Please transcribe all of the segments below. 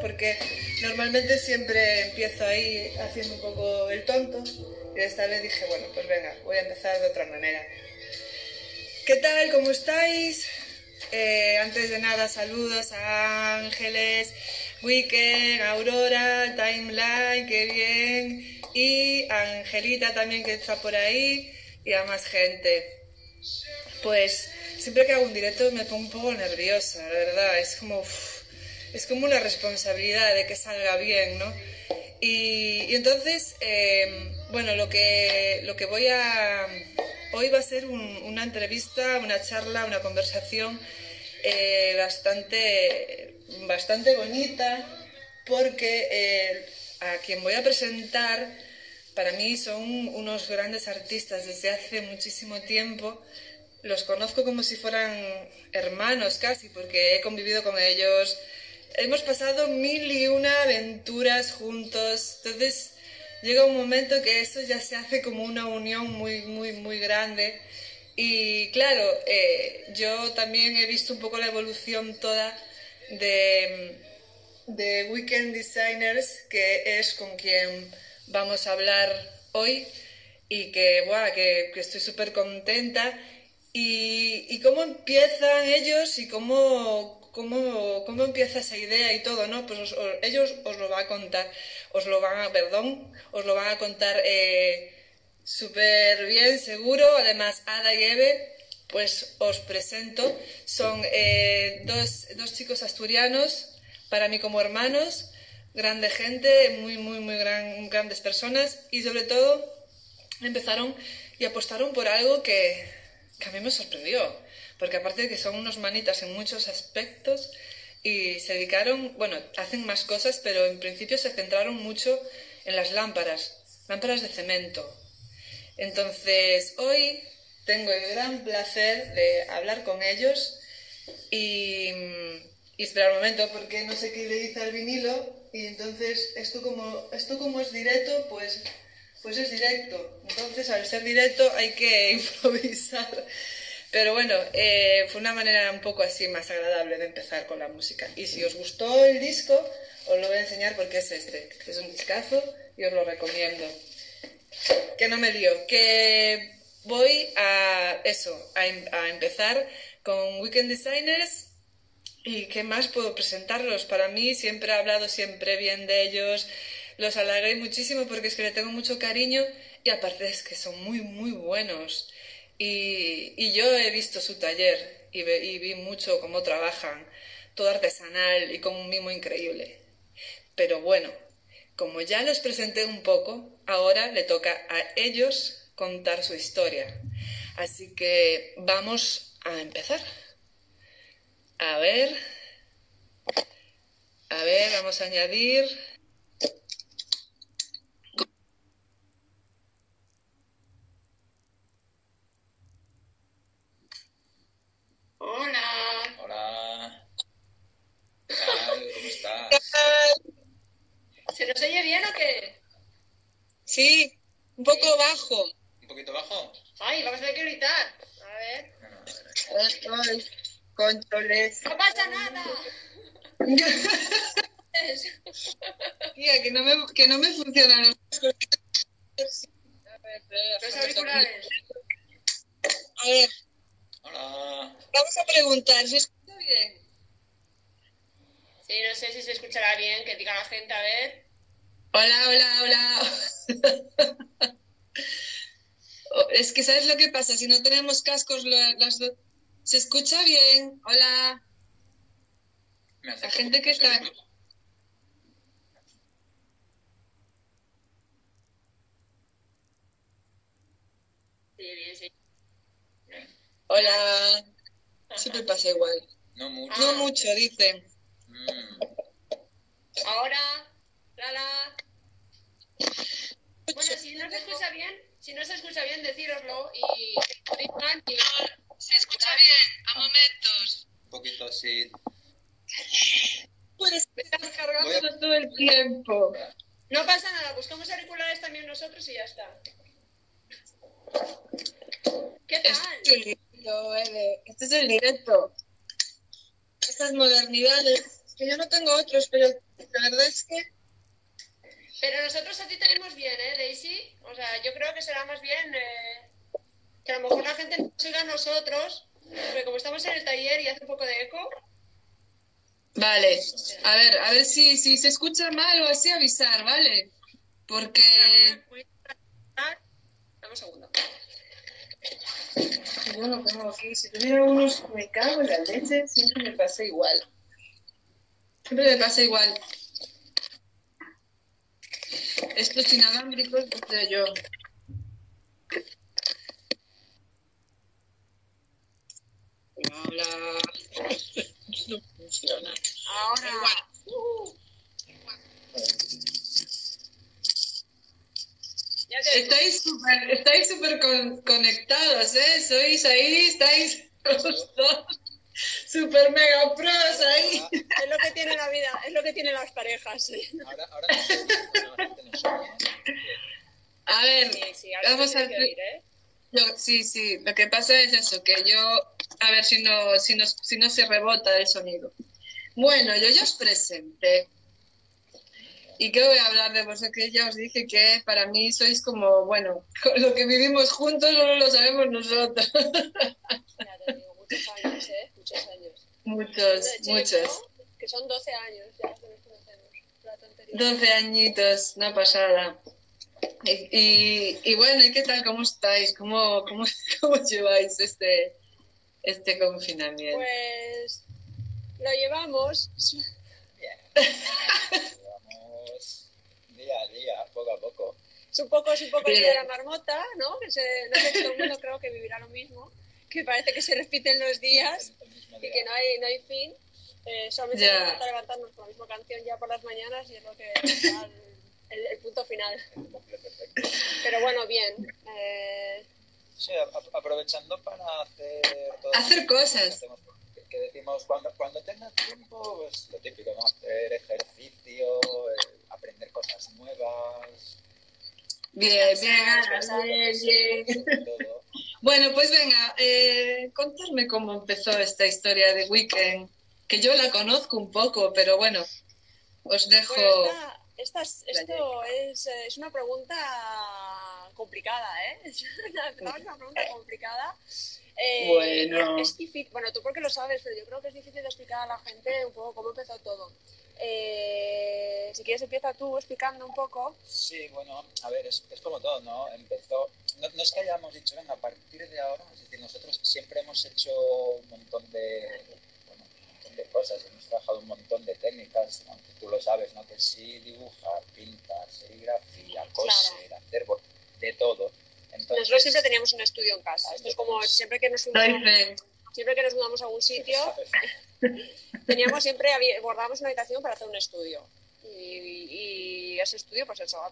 Porque normalmente siempre empiezo ahí haciendo un poco el tonto y esta vez dije, bueno, pues venga, voy a empezar de otra manera. ¿Qué tal? ¿Cómo estáis? Eh, antes de nada, saludos a Ángeles, Weekend, Aurora, Timeline, qué bien, y a Angelita también que está por ahí, y a más gente. Pues siempre que hago un directo me pongo un poco nerviosa, la verdad, es como, es como una responsabilidad de que salga bien, ¿no? Y, entonces, eh, bueno, lo que, lo que voy a... Hoy va a ser un, una entrevista, una charla, una conversación eh, bastante, bastante bonita, porque eh, a quien voy a presentar, para mí son unos grandes artistas desde hace muchísimo tiempo. Los conozco como si fueran hermanos casi, porque he convivido con ellos. Hemos pasado mil y una aventuras juntos. Entonces, llega un momento que eso ya se hace como una unión muy, muy, muy grande. Y claro, eh, yo también he visto un poco la evolución toda de, de Weekend Designers, que es con quien vamos a hablar hoy y que, buah, que, estoy súper contenta. Y, y cómo empiezan ellos y cómo, cómo, cómo empieza esa idea y todo, ¿no? Pues os, os, ellos os lo van a contar, os lo van perdón, os lo van a contar eh, súper bien, seguro. Además, Ada y Eve, pues os presento. Son eh, dos, dos chicos asturianos, para mí como hermanos, grande gente, muy, muy, muy gran, grandes personas y sobre todo empezaron y apostaron por algo que, que a mí me sorprendió porque aparte de que son unos manitas en muchos aspectos y se dedicaron, bueno, hacen más cosas, pero en principio se centraron mucho en las lámparas, lámparas de cemento. Entonces, hoy tengo el gran placer de hablar con ellos y, y esperar un momento porque no sé qué le dice al vinilo y entonces esto como, esto como es directo, pues, pues es directo. Entonces, al ser directo hay que improvisar. Pero bueno, eh, fue una manera un poco así más agradable de empezar con la música. Y si os gustó el disco, os lo voy a enseñar porque es este. Es un discazo y os lo recomiendo. Que no me lío. Que voy a eso, a, a empezar con Weekend Designers. ¿Y qué más puedo presentarlos? Para mí siempre he hablado siempre bien de ellos. Los halagué muchísimo porque es que le tengo mucho cariño y aparte es que son muy, muy buenos. Y, yo he visto su taller y, y, vi mucho cómo trabajan, todo artesanal y con un mimo increíble. Pero bueno, como ya los presenté un poco, ahora le toca a ellos contar su historia. Así que vamos a empezar. A ver, a ver, vamos a añadir. Hola. Hola. ¿Qué tal? ¿Cómo estás? ¿Se nos oye bien o qué? Sí, un poco ¿Sí? bajo. ¿Un poquito bajo? Ay, vamos a tener que gritar. A ver. No, no, a ver. Ay, controles. No pasa nada. Tía, que no me, que no me funcionan los auriculares. A ver. Vamos a preguntar, ¿se escucha bien? Sí, no sé si se escuchará bien, que diga la gente, a ver. Hola, hola, hola. Oh, es que ¿sabes lo que pasa? Si no tenemos cascos la- las dos... ¿Se escucha bien? Hola. La gente que está... Sí, bien, sí. Hola. Siempre pasa igual. No mucho. No mucho, dicen. Mm, Ahora, Lala. Bueno, si no se escucha bien, si no se escucha bien, decíroslo y y Se escucha bien, a momentos. un poquito así. tiempo. No pasa nada, buscamos auriculares también nosotros y ya está. ¿Qué tal? Ede. Este es el directo. Estas modernidades. Que yo no tengo otros, pero la verdad es que Pero nosotros a ti te vemos bien, ¿eh, Daisy? O sea, yo creo que será más bien eh, que a lo mejor la gente nos siga a nosotros, porque como estamos en el taller y hace un poco de eco, Vale, a ver, a ver si, si se escucha mal o así avisar, ¿vale? Porque Dame un segundo. Yo no tengo aquí, si tuviera unos, me cago en la leche, siempre me pasa igual. Siempre me pasa igual. Estos inalámbricos, no sé yo. Hola. No funciona. Ahora. Te Estáis súper estáis súper con- conectados, ¿eh? Sois ahí, estáis los dos súper mega pros ahí. Es lo que tiene la vida, es lo que tienen las parejas. ¿eh? Sí, Ahora, ahora no sé, cuando la gente nos oye. A ver, sí, ahora vamos a oír, ¿eh? yo- sí, sí, lo que pasa es eso, que yo, a ver si no, si no, si no se rebota el sonido. Bueno, yo ya os presenté. ¿Y qué voy a hablar de vosotros? Que ya os dije que para mí sois como, bueno, lo que vivimos juntos solo lo sabemos nosotros. Digo, muchos años, ¿eh? Muchos años. muchos, De chico, muchos. Que son 12 años ya que nos conocemos. La tontería. 12 añitos, una pasada. Y, y, y bueno, ¿y qué tal? ¿Cómo estáis? ¿Cómo, cómo, cómo lleváis este, este confinamiento? Pues lo llevamos. Día a día, poco a poco. Es un poco, es un poco el día de la marmota, ¿no? Que se, no sé si todo el mundo creo que vivirá lo mismo. Que parece que se repiten los días y que no hay, no hay fin. Eh, solamente Ya. nos falta levantarnos con la misma canción ya por las mañanas y es lo que será el, el- el punto final. Pero bueno, bien. Eh, Sí, a- aprovechando para hacer todo Hacer cosas. que decimos cuando, cuando tengas tiempo, pues lo típico, ¿no? Hacer ejercicio, eh, aprender cosas nuevas, Bien, bien, todo. Bueno, pues venga, eh, contarme cómo empezó esta historia de Weekend, que yo la conozco un poco, pero bueno, os dejo... Bueno, esta, esta es- esto es, eh, es una pregunta complicada, ¿eh? Es una, es una pregunta complicada. Eh, Bueno. Es difícil, bueno, tú porque lo sabes, pero yo creo que es difícil de explicar a la gente un poco cómo empezó todo. Eh, si quieres empieza tú explicando un poco. Sí, bueno, a ver, es, es como todo, ¿no? Empezó, no, no es que hayamos dicho, venga, a partir de ahora, es decir, nosotros siempre hemos hecho un montón de, bueno, un montón de cosas, hemos trabajado un montón de técnicas, aunque tú lo sabes, ¿no? Que sí, dibujar, pintar, serigrafía, coser, hacer bo- de todo. Entonces, Nosotros siempre teníamos un estudio en casa. Esto es como siempre que nos fe. Siempre que nos mudamos a un sitio, teníamos siempre guardábamos una habitación para hacer un estudio. Y, y ese estudio pues eso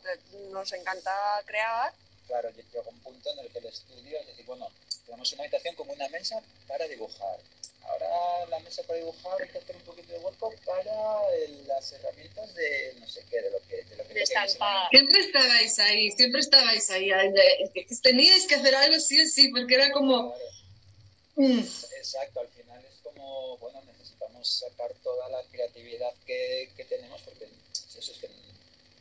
nos encanta crear. Claro, lle- llegó un punto en el que el estudio, es decir, bueno, tenemos una habitación como una mesa para dibujar. Ahora la mesa para dibujar hay que hacer un poquito de hueco para el- las herramientas de no sé qué, de lo que... De, lo que de Siempre estabais ahí, siempre estabais ahí. Teníais que hacer algo sí o sí, porque era como... Claro, mm, exacto, al final es como, bueno, necesitamos sacar toda la creatividad que, que tenemos porque si eso es que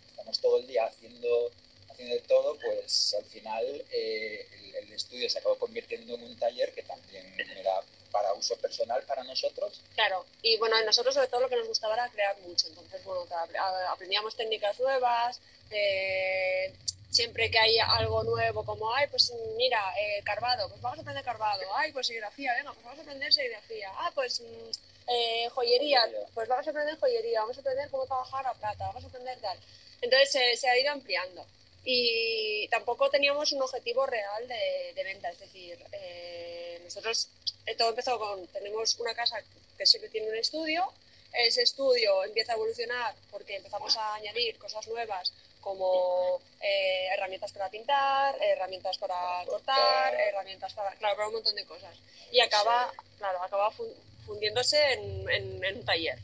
estamos todo el día haciendo, haciendo de todo, pues al final eh, el, el estudio se acabó convirtiendo en un taller que también era para uso personal para nosotros. claro y bueno a nosotros sobre todo lo que nos gustaba era crear mucho. Entonces bueno a- aprendíamos técnicas nuevas eh, siempre que hay algo nuevo como ay pues mira eh, carvado pues vamos a aprender carvado ay pues serigrafía venga pues vamos a aprender serigrafía. Ah pues mm, eh, joyería Joyería. pues vamos a aprender joyería vamos a aprender cómo trabajar la plata vamos a aprender tal entonces eh, se ha ido ampliando y tampoco teníamos un objetivo real de, de venta es decir eh, nosotros eh, todo empezó con tenemos una casa que siempre tiene un estudio ese estudio empieza a evolucionar porque empezamos a añadir cosas nuevas como eh, herramientas para pintar, herramientas para cortar, herramientas para, claro, para un montón de cosas. Y acaba, claro, acaba fun- fundiéndose en, en- en un taller.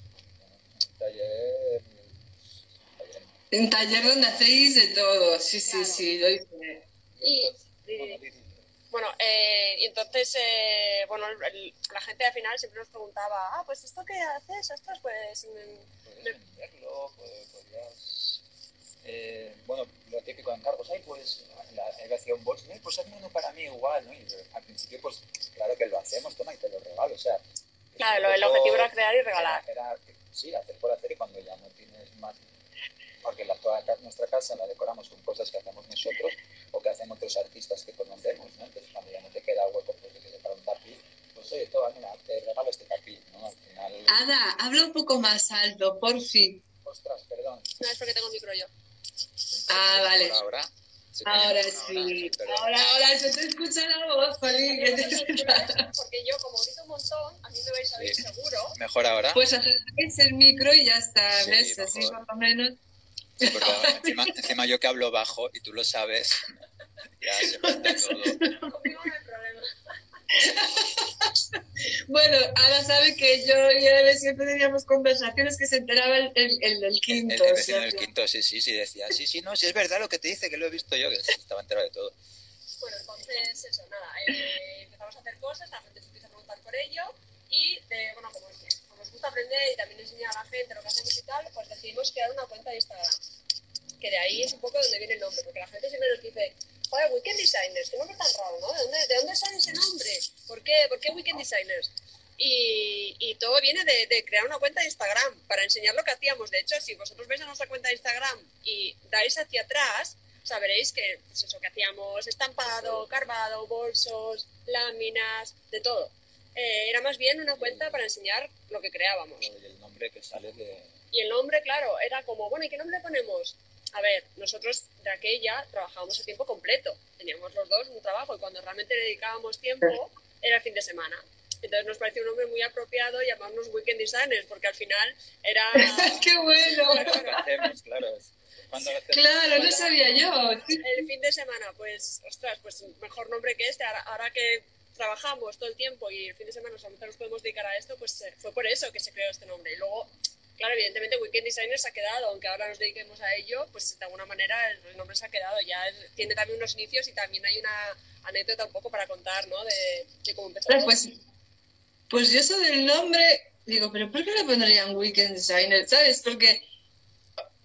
Taller Un taller donde hacéis de todo, sí, sí, Claro. sí, lo hice. Y- Bueno, eh, y entonces, eh, bueno, el- el- la gente al final siempre nos preguntaba, ah, pues esto que haces, ostras, pues... mm, Puedes venderlo, puedes- podrías... eh, bueno, lo típico de encargos, ay, pues la elevación box, "Ay, pues hazme uno para mí igual, ¿no? Y al principio, pues claro que lo hacemos, toma y te lo regalo, o sea... Claro, un el objetivo era crear y regalar. Era, era, sí, hacer por hacer y cuando ya no tienes más... Porque la, toda nuestra casa la decoramos con cosas que hacemos nosotros o que hacen otros artistas que conocemos, ¿no? Entonces cuando ya no te queda hueco pues, sé, para un tapiz, pues oye, toma, mira, te regalo este tapiz, ¿no? Al final... Ada, habla un poco más alto, por fin. Ostras, perdón. No es porque tengo el micro yo. Ah, vale. Ahora, ¿Se me Ahora sí. perdón. Ahora, ahora se te escucha la voz, Jolín. que te- Porque yo, como grito un montón, a mí me vais a oír Sí. seguro. Mejor ahora. Pues acercáis el micro y ya está, Sí, ¿ves? Así por lo menos. Porque encima, encima yo que hablo bajo y tú lo sabes, ya se junta todo. Conmigo no hay problema. Bueno, Ada sabe que yo y él siempre teníamos conversaciones que se enteraba el, el, el, el El, quinto. el o vecino sea, del quinto, sí, sí, sí, decía, sí, sí, no, sí es verdad lo que te dice, que lo he visto yo, que estaba enterado de todo. Bueno, entonces, eso, nada, eh, empezamos a hacer cosas, la gente se empieza a preguntar por ello y, de, bueno, como, nos gusta aprender y también enseñar a la gente lo que hacemos y tal, pues decidimos crear una cuenta de Instagram. Que de ahí es un poco donde viene el nombre, porque la gente siempre nos dice, joder, Weekend Designers, qué nombre tan raro, ¿no? ¿De dónde, de dónde sale ese nombre? ¿Por qué, ¿Por qué Weekend Designers? Y, y todo viene de, de crear una cuenta de Instagram para enseñar lo que hacíamos. De hecho, si vosotros veis a nuestra cuenta de Instagram y dais hacia atrás, sabréis que pues eso que hacíamos estampado, carvado, bolsos, láminas, de todo. Eh, era más bien una cuenta para enseñar lo que creábamos. Y el nombre que sale de... Y el nombre, claro, era como, bueno, ¿y qué nombre ponemos? A ver, nosotros de aquella trabajábamos a tiempo completo. Teníamos los dos un trabajo y cuando realmente le dedicábamos tiempo era el fin de semana. Entonces nos pareció un nombre muy apropiado llamarnos Weekend Designers porque al final era... ¡Qué bueno! Cuando Claro, no sabía yo. el fin de semana, pues, ostras, pues mejor nombre que este. Ahora, ahora que trabajamos todo el tiempo y el fin de semana solamente nos podemos dedicar a esto, pues eh, fue por eso que se creó este nombre. Y luego, claro, evidentemente Weekend Designers ha quedado, aunque ahora nos dediquemos a ello, pues de alguna manera el, nombre se ha quedado. Ya tiene también unos inicios y también hay una anécdota un poco para contar, ¿no? De, de cómo empezó. Todo. Pues, pues yo eso del nombre, digo, pero ¿por qué le pondrían Weekend Designer? ¿Sabes? Porque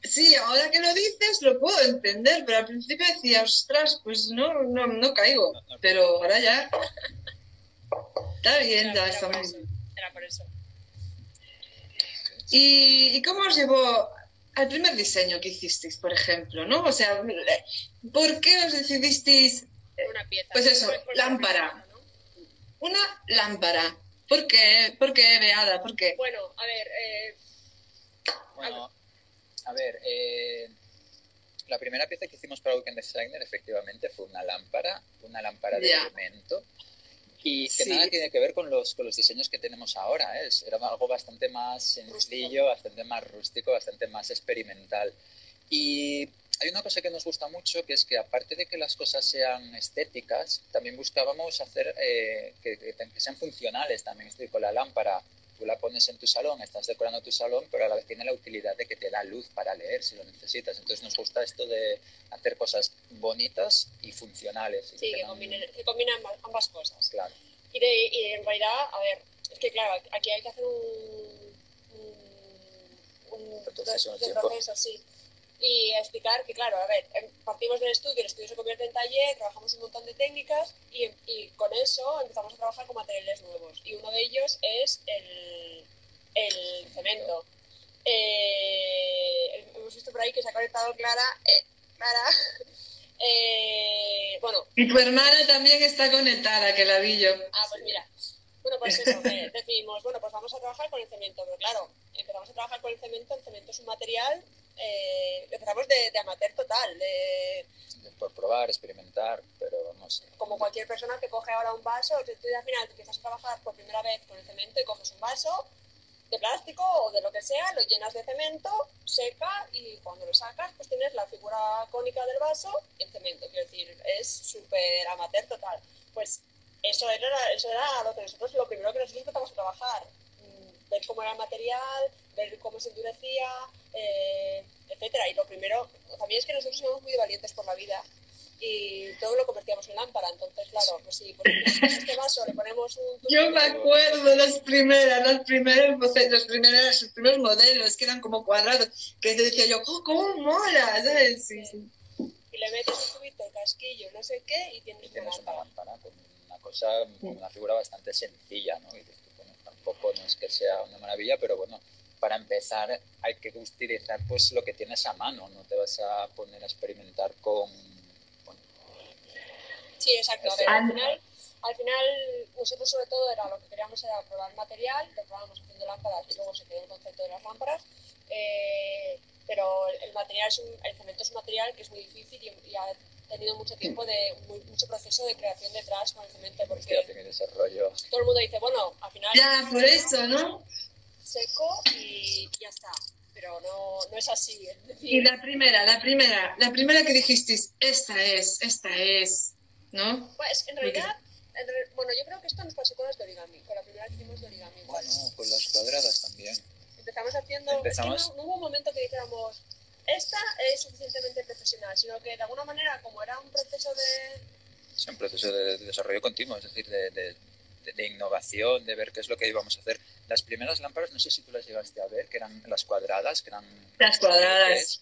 sí, ahora que lo dices lo puedo entender, pero al principio decía, ostras, pues no, no, no caigo. No, no. Pero ahora ya. Está bien, Era- ya está muy bien. Era por eso. ¿Y, ¿Y cómo os llevó al primer diseño que hicisteis, por ejemplo? ¿no? O sea, ¿por qué os decidisteis Una pieza. Pues eso, lámpara. una pieza, ¿no? una lámpara? ¿Por qué? ¿Por qué, Beada? ¿Por qué? Bueno, a ver, eh, Bueno, a ver, eh, la primera pieza que hicimos para Weekend Designer efectivamente fue una lámpara, una lámpara de elemento. Y que Sí. nada tiene que ver con los, con los diseños que tenemos ahora. ¿eh? Era algo bastante más sencillo, bastante más rústico, bastante más experimental. Y hay una cosa que nos gusta mucho, que es que aparte de que las cosas sean estéticas, también buscábamos hacer eh, que- que sean funcionales también. Estoy con la lámpara, tú la pones en tu salón, estás decorando tu salón, pero a la vez tiene la utilidad de que te da luz para leer si lo necesitas. Entonces nos gusta esto de hacer cosas bonitas y funcionales. y sí, que combinen, que combinan ambas- cosas. Claro. Y, de, y en realidad, a ver, es que claro, aquí hay que hacer un, un, un tiempo. proceso, sí. Y explicar que, claro, a ver, em- partimos del estudio, el estudio se convierte en taller, trabajamos un montón de técnicas y, y con eso empezamos a trabajar con materiales nuevos. Y uno de ellos es el, el cemento. Eh, hemos visto por ahí que se ha conectado Clara. eh, Clara. Eh, bueno, Y tu hermana también está conectada, que la vi yo. Ah, pues mira. Bueno, pues eso, que decidimos, bueno, pues vamos a trabajar con el cemento, pero claro, empezamos a trabajar con el cemento, el cemento es un material, eh, empezamos de, de amateur total, de Por probar, experimentar, pero no sé. como cualquier persona que coge ahora un vaso, tú al final empiezas a trabajar por primera vez con el cemento y coges un vaso de plástico o de lo que sea, lo llenas de cemento, seca y cuando lo sacas pues tienes la figura cónica del vaso en cemento, quiero decir, es súper amateur total. Pues eso era, eso era lo que nosotros, lo primero que nosotros empezamos a trabajar. Mm, ver cómo era el material, ver cómo se endurecía, eh, etcétera. Y lo primero, también es que nosotros somos muy valientes por la vida y todo lo convertíamos en lámpara. Entonces, claro, pues sí, pues este vaso le ponemos un... Yo me acuerdo las primeras, las primeras, los primeros, los primeros modelos que eran como cuadrados, que decía yo, oh, ¿cómo mola? ¿sabes? Sí, sí. Y le metes un tubito, el casquillo, no sé qué, y tienes, y tienes una lámpara una cosa, una figura bastante sencilla, ¿no? Y dices, bueno, tampoco no es que sea una maravilla, pero bueno, para empezar hay que utilizar pues lo que tienes a mano, no te vas a poner a experimentar con Sí, exacto. A ver, al final, al final, nosotros sobre todo era lo que queríamos era probar material, lo probábamos haciendo lámparas y luego se quedó el concepto de las lámparas. Eh, pero el material es un, el cemento es un material que es muy difícil y, ha tenido mucho tiempo de mucho proceso de creación detrás con el cemento porque desarrollo. todo el mundo dice bueno al final ya por eso no seco y ya está pero no, no es así y la primera la primera la primera que dijiste esta es esta es ¿no? Pues en realidad, bueno, yo creo que esto nos pasó con las de origami, con la primera que hicimos de origami. Bueno, con las cuadradas también. Empezamos haciendo, Empezamos... Es que no, hubo un momento que dijéramos, esta es suficientemente profesional, sino que de alguna manera, como era un proceso de... Es un proceso de, desarrollo continuo, es decir, de, de, de, innovación, de ver qué es lo que íbamos a hacer. Las primeras lámparas, no sé si tú las llegaste a ver, que eran las cuadradas, que eran... Las cuadradas.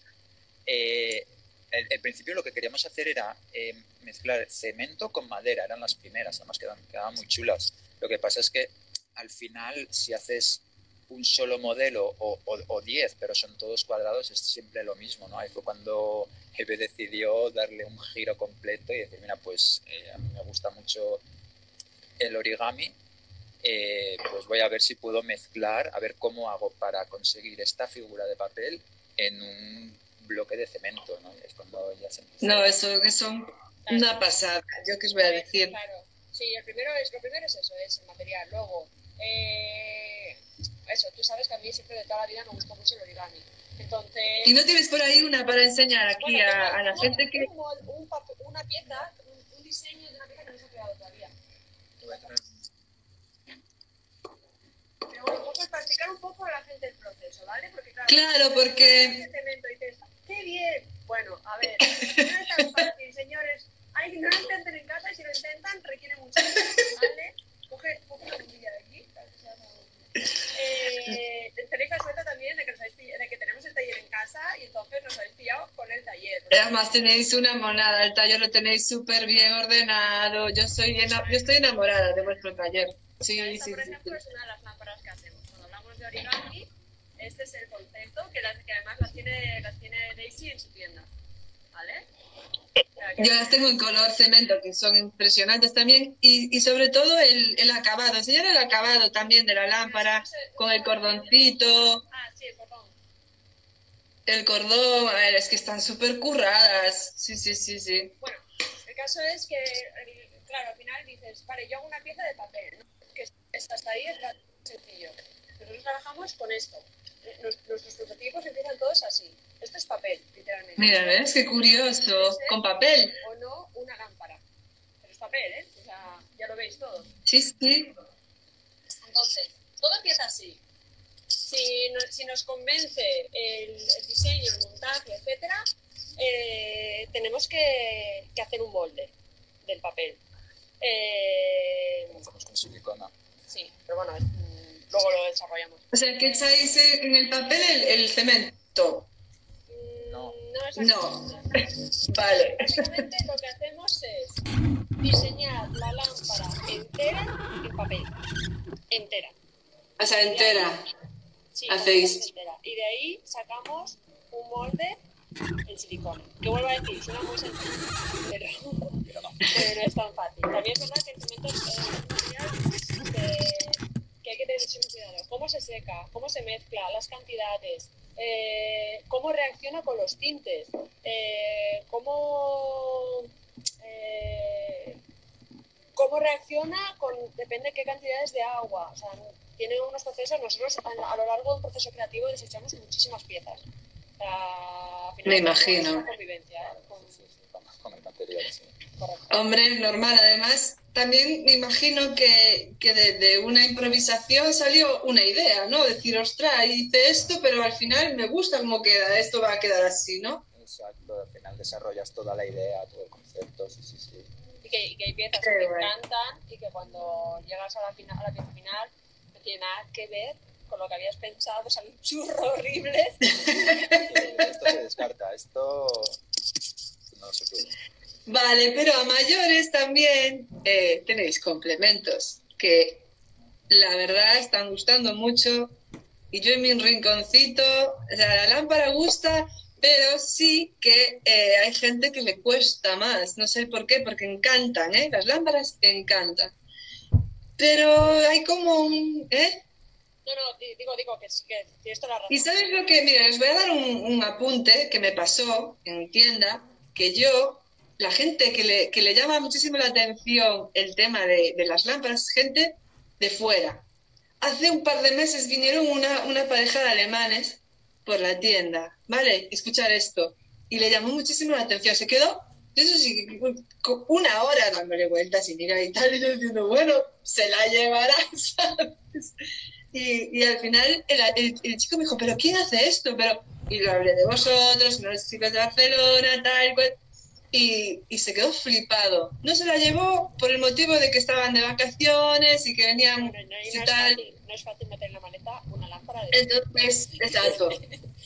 Eh, el, principio lo que queríamos hacer era eh, mezclar cemento con madera, eran las primeras, además quedaban, quedaban muy chulas. Lo que pasa es que al final, si haces un solo modelo o, diez, pero son todos cuadrados, es siempre lo mismo, ¿no? Ahí fue cuando Eve decidió darle un giro completo y decir, mira, pues eh, a mí me gusta mucho el origami, eh, pues voy a ver si puedo mezclar, a ver cómo hago para conseguir esta figura de papel en un bloque de cemento, ¿no? Es cuando ya se No, eso es una pasada, yo qué os voy a decir. Claro, sí, el primero es, lo primero es eso, es el material. Luego, eh, eso, tú sabes que a mí siempre de toda la vida me gusta mucho el origami. Entonces... ¿Y no tienes por ahí una para enseñar aquí a, a, la gente que...? Un, un, una pieza, un, diseño de una pieza que no se ha creado todavía. Pero bueno, un poco explicar un poco a la gente el proceso, ¿vale? Porque claro, claro porque qué bien. Bueno, a ver, no es tan fácil, señores. Hay que no lo intenten en casa y si lo intentan requiere mucho ¿vale? Coge, coge una bombilla de aquí. Eh, tenéis la suerte también de que, de que, tenemos el taller en casa y entonces nos habéis pillado con el taller. Además tenéis una monada, el taller lo tenéis súper bien ordenado. Yo, soy yo estoy enamorada de vuestro taller. Sí, Esta, sí, por ejemplo, sí. es una de las lámparas que hacemos. Cuando hablamos de origami, este es el concepto, que, que además las tiene, las tiene Daisy en su tienda. ¿Vale? Yo las tengo en color cemento, que son impresionantes también, y, y sobre todo el, el, acabado, enseñar el acabado también de la lámpara, con el cordoncito. Ah, sí, el cordón. El cordón, a ver, es que están súper curradas. Sí, sí, sí, sí. Bueno, el caso es que, claro, al final dices, vale, yo hago una pieza de papel, ¿no? que está hasta ahí es sencillo. Nosotros trabajamos con esto nuestros prototipos empiezan todos así. Esto es papel, literalmente. Mira, ¿ves? Qué curioso. Con papel. O no, una lámpara. Pero es papel, ¿eh? O sea, ya lo veis todo. Sí, sí. Entonces, todo empieza así. Si, no, si nos convence el, el, diseño, el montaje, etcétera, eh, tenemos que, que, hacer un molde del papel. Eh, hacemos con silicona. Sí, pero bueno, luego lo desarrollamos. O sea, que echáis en el papel el, el cemento. No. No, no. vale. Básicamente lo que hacemos es diseñar la lámpara entera en papel. Entera. O sea, entera. Sí, hacéis. Entera. Y de ahí sacamos un molde en silicona. Que vuelvo a decir, suena muy sencillo, pero, pero, no. pero no es tan fácil. También es verdad que el cemento es un material que que hay que tener mucho cuidado. Cómo se seca, cómo se mezcla, las cantidades, eh, cómo reacciona con los tintes, eh, cómo, eh, cómo reacciona con, depende de qué cantidades de agua. O sea, tiene unos procesos, nosotros a, lo largo de un proceso creativo desechamos muchísimas piezas. Me imagino. Convivencia, con, el material, Hombre, normal, además también me imagino que, que de, una improvisación salió una idea, ¿no? Decir, ostras, hice esto, pero al final me gusta cómo queda, esto va a quedar así, ¿no? Exacto, al final desarrollas toda la idea, todo el concepto, sí, sí, sí. Y que, y que hay piezas que te encantan y que cuando llegas a la, final, a la pieza final no tiene nada que ver con lo que habías pensado, sale un churro horrible. esto se descarta, esto no se puede. Vale, pero a mayores también eh, tenéis complementos que la verdad están gustando mucho. Y yo en mi rinconcito, o sea, la lámpara gusta, pero sí que eh, hay gente que le cuesta más. No sé por qué, porque encantan, ¿eh? Las lámparas encantan. Pero hay como un... ¿eh? No, no, digo, digo que, que tienes toda la razón. Y sabes lo que, mira, les voy a dar un, un apunte que me pasó en tienda, que yo la gente que le, que le llama muchísimo la atención el tema de, de, las lámparas, gente de fuera. Hace un par de meses vinieron una, una pareja de alemanes por la tienda, ¿vale? Escuchar esto. Y le llamó muchísimo la atención. Se quedó, eso sí, una hora dándole vueltas y mira y tal, y yo diciendo, bueno, se la llevará, ¿sabes? Y, y al final el, el, chico me dijo, ¿pero quién hace esto? Pero, y lo hablé de vosotros, los chicos de Barcelona, tal, cual y, se quedó flipado. No se la llevó por el motivo de que estaban de vacaciones y que venían no, es Fácil, no es fácil meter en la maleta una lámpara de... Entonces, exacto.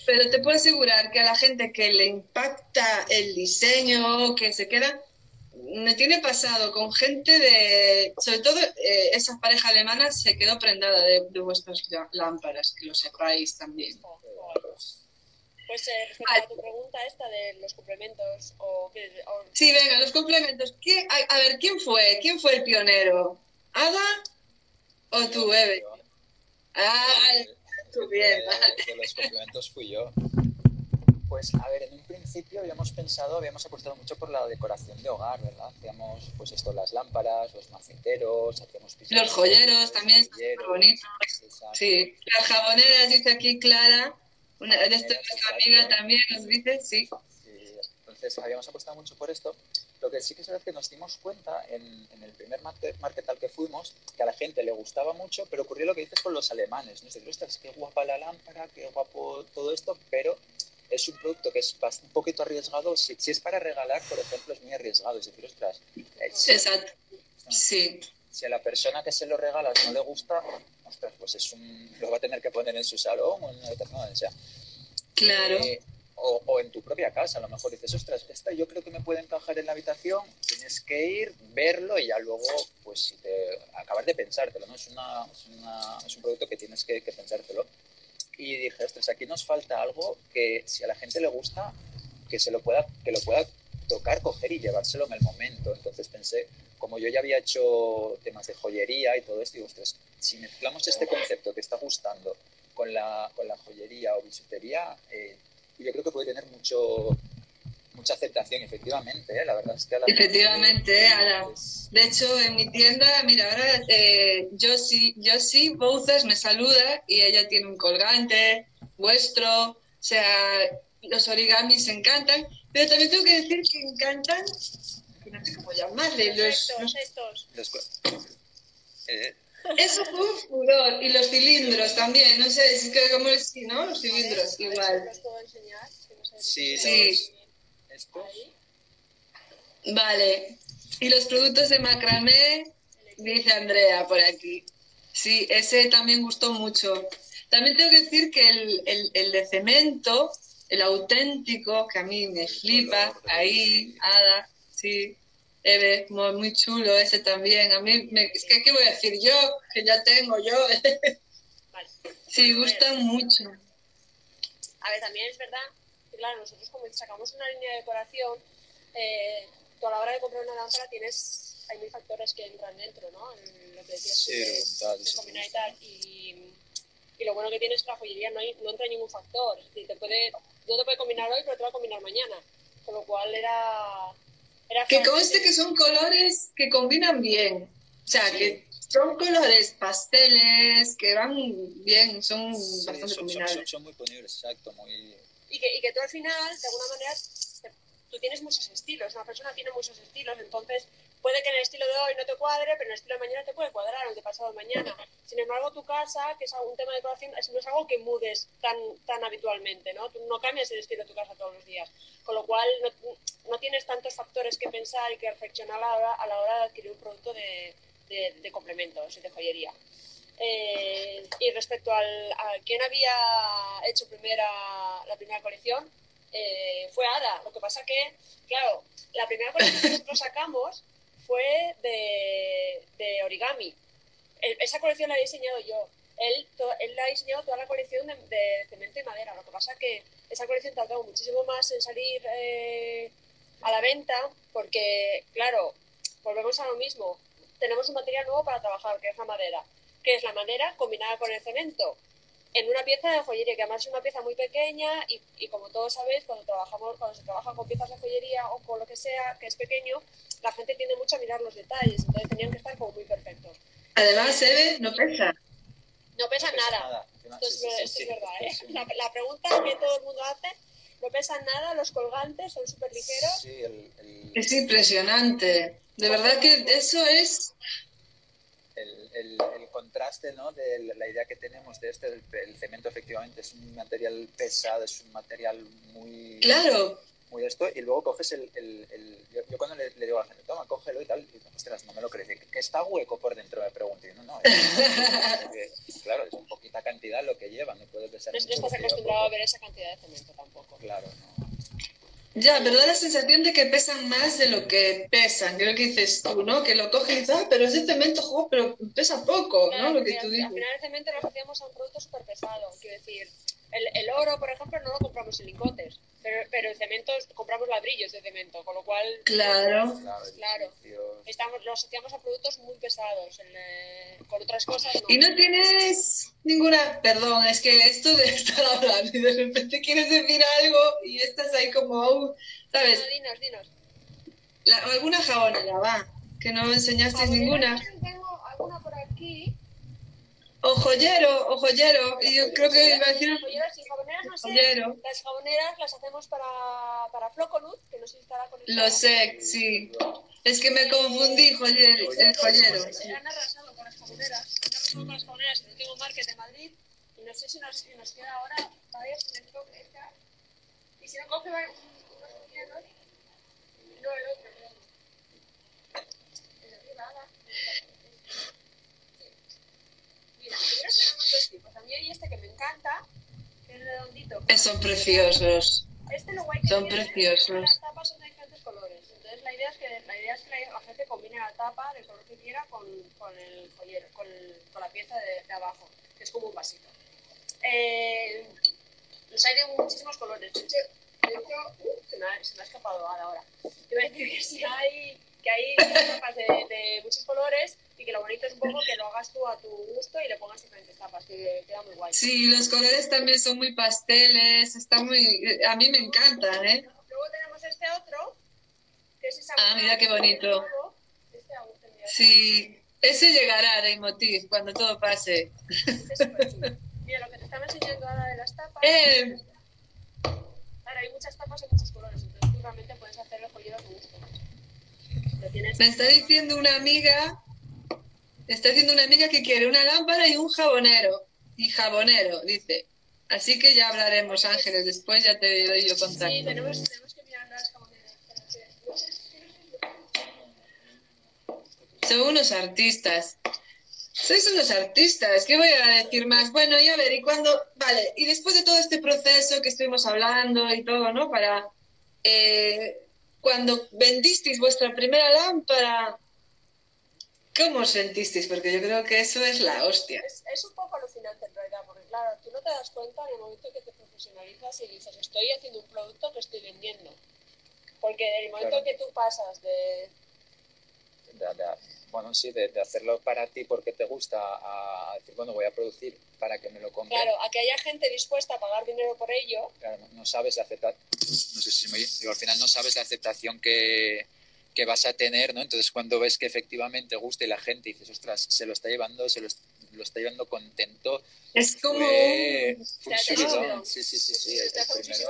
Pero te puedo asegurar que a la gente que le impacta el diseño, que se queda, me tiene pasado con gente de, sobre todo eh, esa pareja alemana se quedó prendada de, de vuestras lámparas, que lo sepáis también. Pues eh, respecto a tu pregunta esta de los complementos o, Sí, venga, los complementos. A, ver, ¿quién fue? ¿Quién fue el pionero? ¿Ada o tú, Eve? Ah, tú bien. De los complementos fui yo. Pues a ver, en un principio habíamos pensado, habíamos apostado mucho por la decoración de hogar, ¿verdad? Hacíamos pues esto, las lámparas, los maceteros, hacíamos Los joyeros también están súper bonitos. Sí, las jaboneras, dice aquí Clara, una de nuestra amiga también nos dice, sí. Entonces habíamos apostado mucho por esto. Lo que sí que es verdad que nos dimos cuenta en, en el primer market, market, al que fuimos, que a la gente le gustaba mucho, pero ocurrió lo que dices con los alemanes. ¿no? Dices, ostras, qué guapa la lámpara, qué guapo todo esto, pero es un producto que es un poquito arriesgado. Si, si, es para regalar, por ejemplo, es muy arriesgado. Es decir, ostras. Exacto. Sí. Si a la persona que se lo regalas no le gusta, ostras, pues es un, lo va a tener que poner en su salón o en una sea. Claro. Eh, o, o, en tu propia casa, a lo mejor dices, ostras, esta yo creo que me puede encajar en la habitación, tienes que ir, verlo y ya luego, pues, si te, acabar de pensártelo, ¿no? Es, una, es, una, es un producto que tienes que, que pensártelo. Y dije, ostras, aquí nos falta algo que si a la gente le gusta, que, se lo pueda, que lo pueda tocar, coger y llevárselo en el momento. Entonces pensé, como yo ya había hecho temas de joyería y todo esto, digo, ostras, si mezclamos este concepto que está gustando con la, con la joyería o bisutería, eh, yo creo que puede tener mucho mucha aceptación, efectivamente, ¿eh? la verdad es que a la Efectivamente, a la... de hecho en mi tienda, mira, ahora eh, yo sí, yo sí, Bouzas me saluda y ella tiene un colgante vuestro, o sea, los origamis encantan, pero también tengo que decir que encantan no sé cómo llamarle, los... los, estos. los eh. Eso fue un furor. Y los cilindros también, no sé, es que como es, ¿no? Los cilindros, ver, igual. ¿Los puedo enseñar? No sé sí, sí. ¿Estos? Vale. Y los productos de macramé, dice Andrea por aquí. Sí, ese también gustó mucho. También tengo que decir que el, el, el de cemento, el auténtico, que a mí me flipa, ahí, Ada, sí, Eve, muy, muy chulo ese también. A mí, me, es que, ¿qué voy a decir yo? Que ya tengo yo. Vale. Sí, gustan mucho. A ver, también es verdad que, claro, nosotros como sacamos una línea de decoración, eh, tú a la hora de comprar una lámpara tienes, hay mil factores que entran dentro, ¿no? En lo que decías sí, de, de combinar y tal. Y, y, lo bueno que tienes es que la joyería no, hay, no entra ningún factor. Es decir, te puede, no te puede combinar hoy, pero te va a combinar mañana. Con lo cual era que conste que son colores que combinan bien. O sea, sí. que son colores pasteles que van bien, son sí, bastante son, combinables. Son, son, muy ponibles, exacto. Muy... Y, que, y que tú al final, de alguna manera, tú tienes muchos estilos, una persona tiene muchos estilos, entonces puede que en el estilo de hoy no te cuadre, pero en el estilo de mañana te puede cuadrar, o el de pasado mañana. Sin embargo, tu casa, que es un tema de decoración, no es algo que mudes tan, tan habitualmente, ¿no? Tú no cambias el estilo de tu casa todos los días, con lo cual no, no tienes tantos factores que pensar y que reflexionar a la hora, a la hora de adquirir un producto de, de, de complementos y de joyería. Eh, y respecto al, a quién había hecho primera, la primera colección, eh, fue Ada. Lo que pasa que, claro, la primera colección que nosotros sacamos fue de, origami. Esa colección la he diseñado yo. Él, to, él ha diseñado toda la colección de, cemento y madera. Lo que pasa que esa colección tardó muchísimo más en salir eh, a la venta porque, claro, volvemos a lo mismo. Tenemos un material nuevo para trabajar, que es la madera que es la madera combinada con el cemento en una pieza de joyería, que además es una pieza muy pequeña y, y, como todos sabéis, cuando trabajamos, cuando se trabaja con piezas de joyería o con lo que sea que es pequeño, la gente tiende mucho a mirar los detalles, entonces tenían que estar como muy perfectos. Además, Eve, no pesa. No pesa No pesa nada. nada. Esto es, Sí, sí, sí, esto sí. es verdad, ¿eh? La, la pregunta que todo el mundo hace, no pesan nada, los colgantes son súper ligeros. Sí, el, el, Es impresionante. De verdad que eso es... el, el, el contraste ¿no? de la idea que tenemos de este, el, el cemento efectivamente es un material pesado, es un material muy, Claro, muy esto, y luego coges el... yo, yo cuando le, le digo a la gente, toma, cógelo y tal, y ostras, no me lo crees, que, está hueco por dentro, me pregunto, y no, no, es, claro, es poquita cantidad lo que lleva, no puede pesar No, estás acostumbrado a ver esa cantidad de cemento tampoco. Claro, no. Ya, pero da la sensación de que pesan más de lo que pesan. Creo que dices tú, ¿no? Que lo coges y dices, ah, pero ese cemento, jo, pero pesa poco, Claro, ¿no? Lo que tú dices. al final el cemento lo asociamos a un producto súper pesado. Quiero decir, el, el oro, por ejemplo, no lo compramos en lingotes, pero, pero el cemento, compramos ladrillos de cemento, con lo cual Claro. Claro, estamos, lo asociamos a productos muy pesados. en, eh, con otras cosas no. Y no tienes ninguna, perdón, es que esto de estar hablando y de repente quieres decir algo y estás ahí como, oh, ¿sabes? No, dinos, dinos. La- alguna jabonera, va, que no enseñasteis ninguna. Tengo alguna por aquí. O joyero, o joyero, y yo creo que iba a decir Joyeras y jaboneras, no sé. joyero. Las jaboneras las hacemos para, para Flocoluz, que no sé si estará con Lo sé, sí. Es que me confundí, joyero, el joyero. sí. Han arrasado con las jaboneras. Han arrasado con las jaboneras en el último market de Madrid. Y no sé si nos, si nos queda ahora. Todavía si me coge esta. Y si no coge, unos hielos. No, el otro, el otro. El de arriba, ahora. Sí. Tenemos dos tipos. A mí hay este que me encanta, que es redondito. Son preciosos. Este lo guay que Son preciosos. las tapas son de diferentes colores. Entonces la idea es que la, idea es que la, gente combine la tapa del color que quiera con, con el joyero, con, con la pieza de, de abajo, que es como un vasito. Eh, los hay de muchísimos colores. De hecho, de hecho, uh, se, me ha, se me ha escapado ahora. Te voy a decir que sí hay, que hay tapas de, de muchos colores y que lo bonito es un poco que lo hagas tú a tu gusto y le pongas diferentes tapas, que queda muy guay. Sí, los colores también son muy pasteles, está muy... A mí me encantan, ¿eh? Luego tenemos este otro, que es esa Ah, mira qué bonito. Este Sí, ese llegará de Motif cuando todo pase. este es. Mira, lo que te estaba enseñando ahora de las tapas. Eh, Ahora hay muchas tapas de muchos colores, entonces realmente puedes hacer el joyero a tu gusto. Me está diciendo una amiga, me está diciendo una amiga que quiere una lámpara y un jabonero. Y jabonero, dice. Así que ya hablaremos, Ángeles, después ya te doy yo Sí, contacto. tenemos, tenemos que mirar las. Son unos artistas. Sois unos artistas, ¿qué voy a decir más? Bueno, y a ver, y cuando, vale, y después de todo este proceso que estuvimos hablando y todo, ¿no? Para, eh, cuando vendisteis vuestra primera lámpara, ¿cómo os sentisteis? Porque yo creo que eso es la hostia. Es, es un poco alucinante en realidad, porque claro, tú no te das cuenta en el momento que te profesionalizas y dices, estoy haciendo un producto que estoy vendiendo. Porque en el momento Claro. que tú pasas de, de- de- bueno, sí, de, de hacerlo para ti porque te gusta, a, decir, bueno, voy a producir para que me lo compren. claro, a que haya gente dispuesta a pagar dinero por ello, Claro, no, no sabes la aceptación, no sé si me oye, digo, al final no sabes la aceptación que, que vas a tener, ¿no? Entonces cuando ves que efectivamente gusta y la gente dices, ostras, se lo está llevando, se lo, lo está llevando contento, Es como... fue, fue Te un hace subidón. ilusión. Sí, sí, sí, sí, te el hace muchísima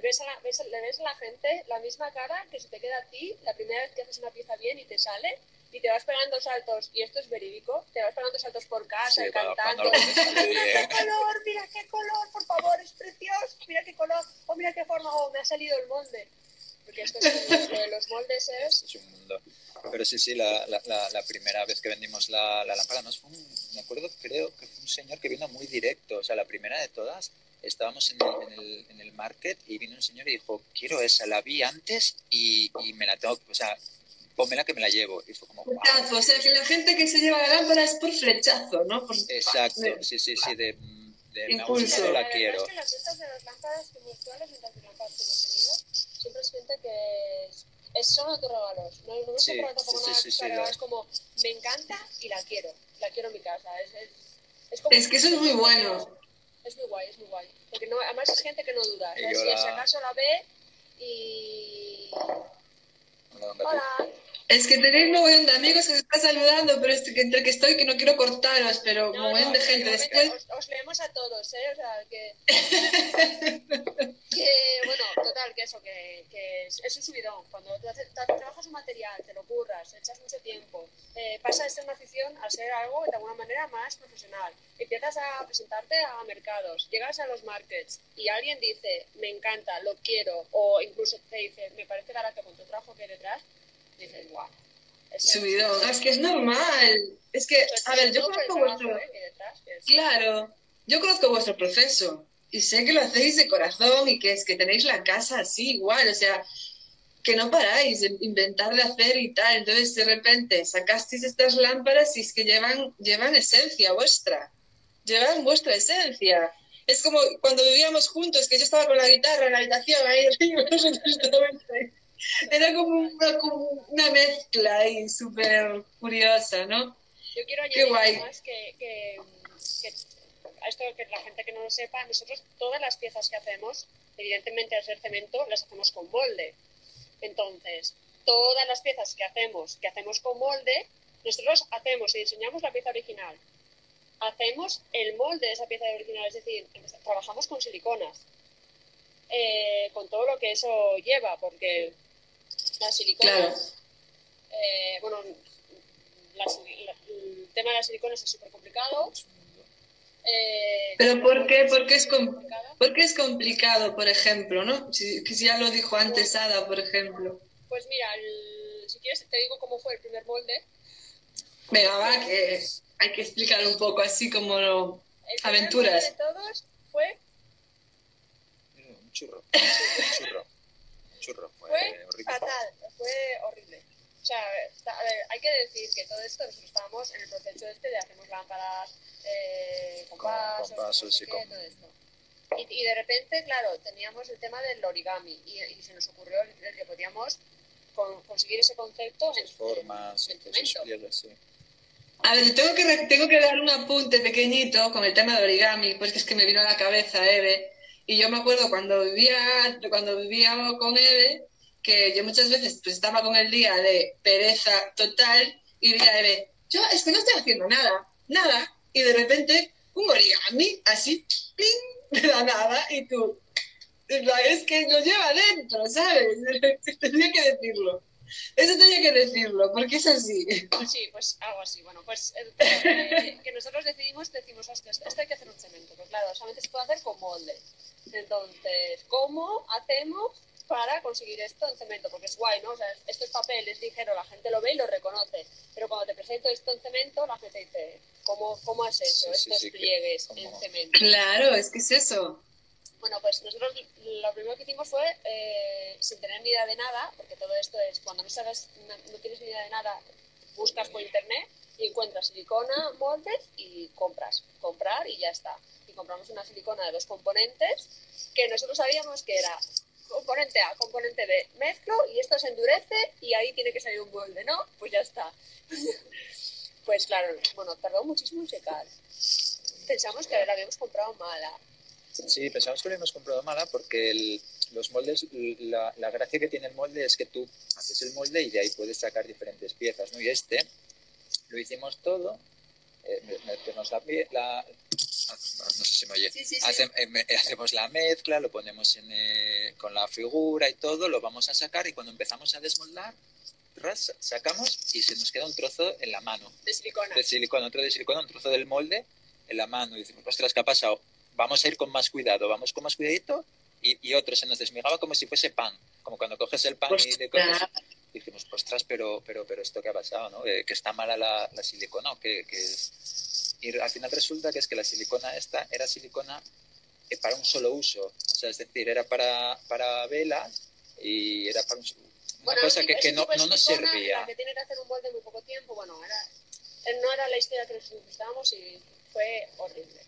ves a la, ves, le ves a la gente la misma cara que se te queda a ti la primera vez que haces una pieza bien y te sale y te vas pegando saltos, y esto es verídico, te vas pegando saltos por casa Sí, y cantando. Mira qué color, mira qué color, por favor, es precioso, mira qué color, o mira qué forma, o me ha salido el molde. Porque esto es, lo de los moldes es... es un mundo. Pero sí, sí, la, la, la, la primera vez que vendimos la, la lámpara, nos fue un- me acuerdo, creo que fue un señor que vino muy directo. O sea, la primera de todas, estábamos en el, en el, en el market y vino un señor y dijo, quiero esa, la vi antes y, y me la tengo, o sea, pónmela que me la llevo. Y fue como, "Wow". Flechazo, o sea que la gente que se lleva la lámpara es por flechazo, ¿no? Por- Exacto, de- sí, sí, sí, de, de Impulso. la quiero. es que las ventas de las lámparas conventuales, ventas de lámparas que hemos tenido, siempre es gente que es, es son autorregalos. No, no me Sí, tampoco sí, sí, nada es como, me encanta y la quiero. La quiero en mi casa. Es, es, es, como, Es que eso es muy bueno. Es muy guay, es muy guay. Porque no, además es gente que no duda. Si la- si acaso la ve y... Hola. Es que tenéis mogollón de amigos que se está saludando, pero es que entre que estoy que no quiero cortaros, pero No, mogollón no, de gente. Después, Os, os leemos a todos, ¿eh? O sea, que... que bueno, total, que eso, que, que es, es un subidón. Cuando trabajas un material, te lo curras, echas mucho tiempo, eh, pasa de ser una afición a ser algo de alguna manera más profesional. Empiezas a presentarte a mercados, llegas a los markets y alguien dice, me encanta, lo quiero, o incluso te dice, me parece barato con tu trabajo que hay detrás, dices, guau. es- subidón. Es que es normal. Es que, eso es a ver, yo conozco vuestro... ¿eh? Claro, yo conozco vuestro proceso y sé que lo hacéis de corazón y que es que tenéis la casa así igual, o sea, que no paráis de inventar, de hacer y tal. Entonces, de repente, sacasteis estas lámparas y es que llevan, llevan esencia vuestra, llevan vuestra esencia. Es como cuando vivíamos juntos, que yo estaba con la guitarra en la habitación ahí Era como una, como una mezcla ahí súper curiosa, ¿no? Yo quiero Qué añadir guay. además que, que, que a esto que la gente que no lo sepa, nosotros todas las piezas que hacemos, evidentemente al ser cemento, las hacemos con molde. Entonces, todas las piezas que hacemos, que hacemos con molde, nosotros hacemos y diseñamos la pieza original. Hacemos el molde de esa pieza original, es decir, trabajamos con siliconas, eh, con todo lo que eso lleva, porque las siliconas, Claro. eh, bueno, las- la- el tema de las siliconas es súper complicado. Eh, Pero ¿por qué? Porque es com- complicado. ¿Por qué es complicado, por ejemplo, no? Si, que ya lo dijo antes Ada, por ejemplo. Pues mira, el- si quieres te digo cómo fue el primer molde. Venga, va, que hay que explicar un poco así como lo... El primer Aventuras. molde de todos fue, Un churro. Un churro. Fue, fue horrible. fatal, fue horrible. O sea, está- a ver, hay que decir que todo esto nosotros estábamos en el proceso este de hacemos lámparas eh, con Con- no sé y qué, con- todo esto. Y, y de repente, claro, teníamos el tema del origami y, y se nos ocurrió el, el que podíamos con- conseguir ese concepto en, formas, en pliegues, sí. A ver, tengo que, tengo que dar un apunte pequeñito con el tema de origami, porque es que me vino a la cabeza Eve. Y yo me acuerdo cuando vivía, cuando vivía con Eve, que yo muchas veces pues, estaba con el día de pereza total y decía a Eve, yo es que no estoy haciendo nada, nada. Y de repente, un origami, así, ¡ping! de la nada, y tú, es que lo lleva dentro, ¿sabes? Tenía que decirlo. Eso tenía que decirlo, porque es así. Sí, pues algo así. Bueno, pues el tema que, que nosotros decidimos, decimos, hostia, esto hay que hacer un cemento. Pues claro, solamente se puede hacer con molde. Entonces, ¿cómo hacemos para conseguir esto en cemento? Porque es guay, ¿no? O sea, esto es papel, es ligero, la gente lo ve y lo reconoce. Pero cuando te presento esto en cemento, la gente dice, ¿cómo, cómo has hecho Sí, sí, estos sí, que- pliegues como- en cemento? Claro, es que es eso. Bueno, pues nosotros lo primero que hicimos fue, eh, sin tener ni idea de nada, porque todo esto es cuando no sabes, no, no tienes ni idea de nada, buscas por internet y encuentras silicona, moldes y compras. Comprar y ya está. Y compramos una silicona de dos componentes que nosotros sabíamos que era componente A, componente B, mezclo y esto se endurece y ahí tiene que salir un molde, ¿no? Pues ya está. pues claro, bueno, tardó muchísimo en secar. Pensamos que la habíamos comprado mala. Sí, pensamos que lo hemos comprado mala porque el- los moldes, la, la gracia que tiene el molde es que tú haces el molde y de ahí puedes sacar diferentes piezas, ¿no? Y este lo hicimos todo, eh, meternos la, la, no sé si me oye, Sí, sí, sí. Hace- eh, me- hacemos la mezcla, lo ponemos en, eh, con la figura y todo, lo vamos a sacar y cuando empezamos a desmoldar, ras, sacamos y se nos queda un trozo en la mano De silicona. de silicona, otro de silicona, un trozo del molde en la mano. Y decimos, ostras, ¿qué ha pasado? Vamos a ir con más cuidado, vamos con más cuidadito. Y, y otro se nos desmigaba como si fuese pan, como cuando coges el pan y le coges. Y dijimos, ostras, pero, pero, pero esto qué ha pasado, ¿no? Eh, que está mala la, la silicona, ¿o que, que es... Y al final resulta que es que la silicona esta era silicona eh, para un solo uso. O sea, es decir, era para, para velas y era para un, una Bueno, cosa que, que no, no nos servía. La que tiene que hacer un molde muy poco tiempo, bueno, era, eh, no era la historia que necesitábamos y fue horrible.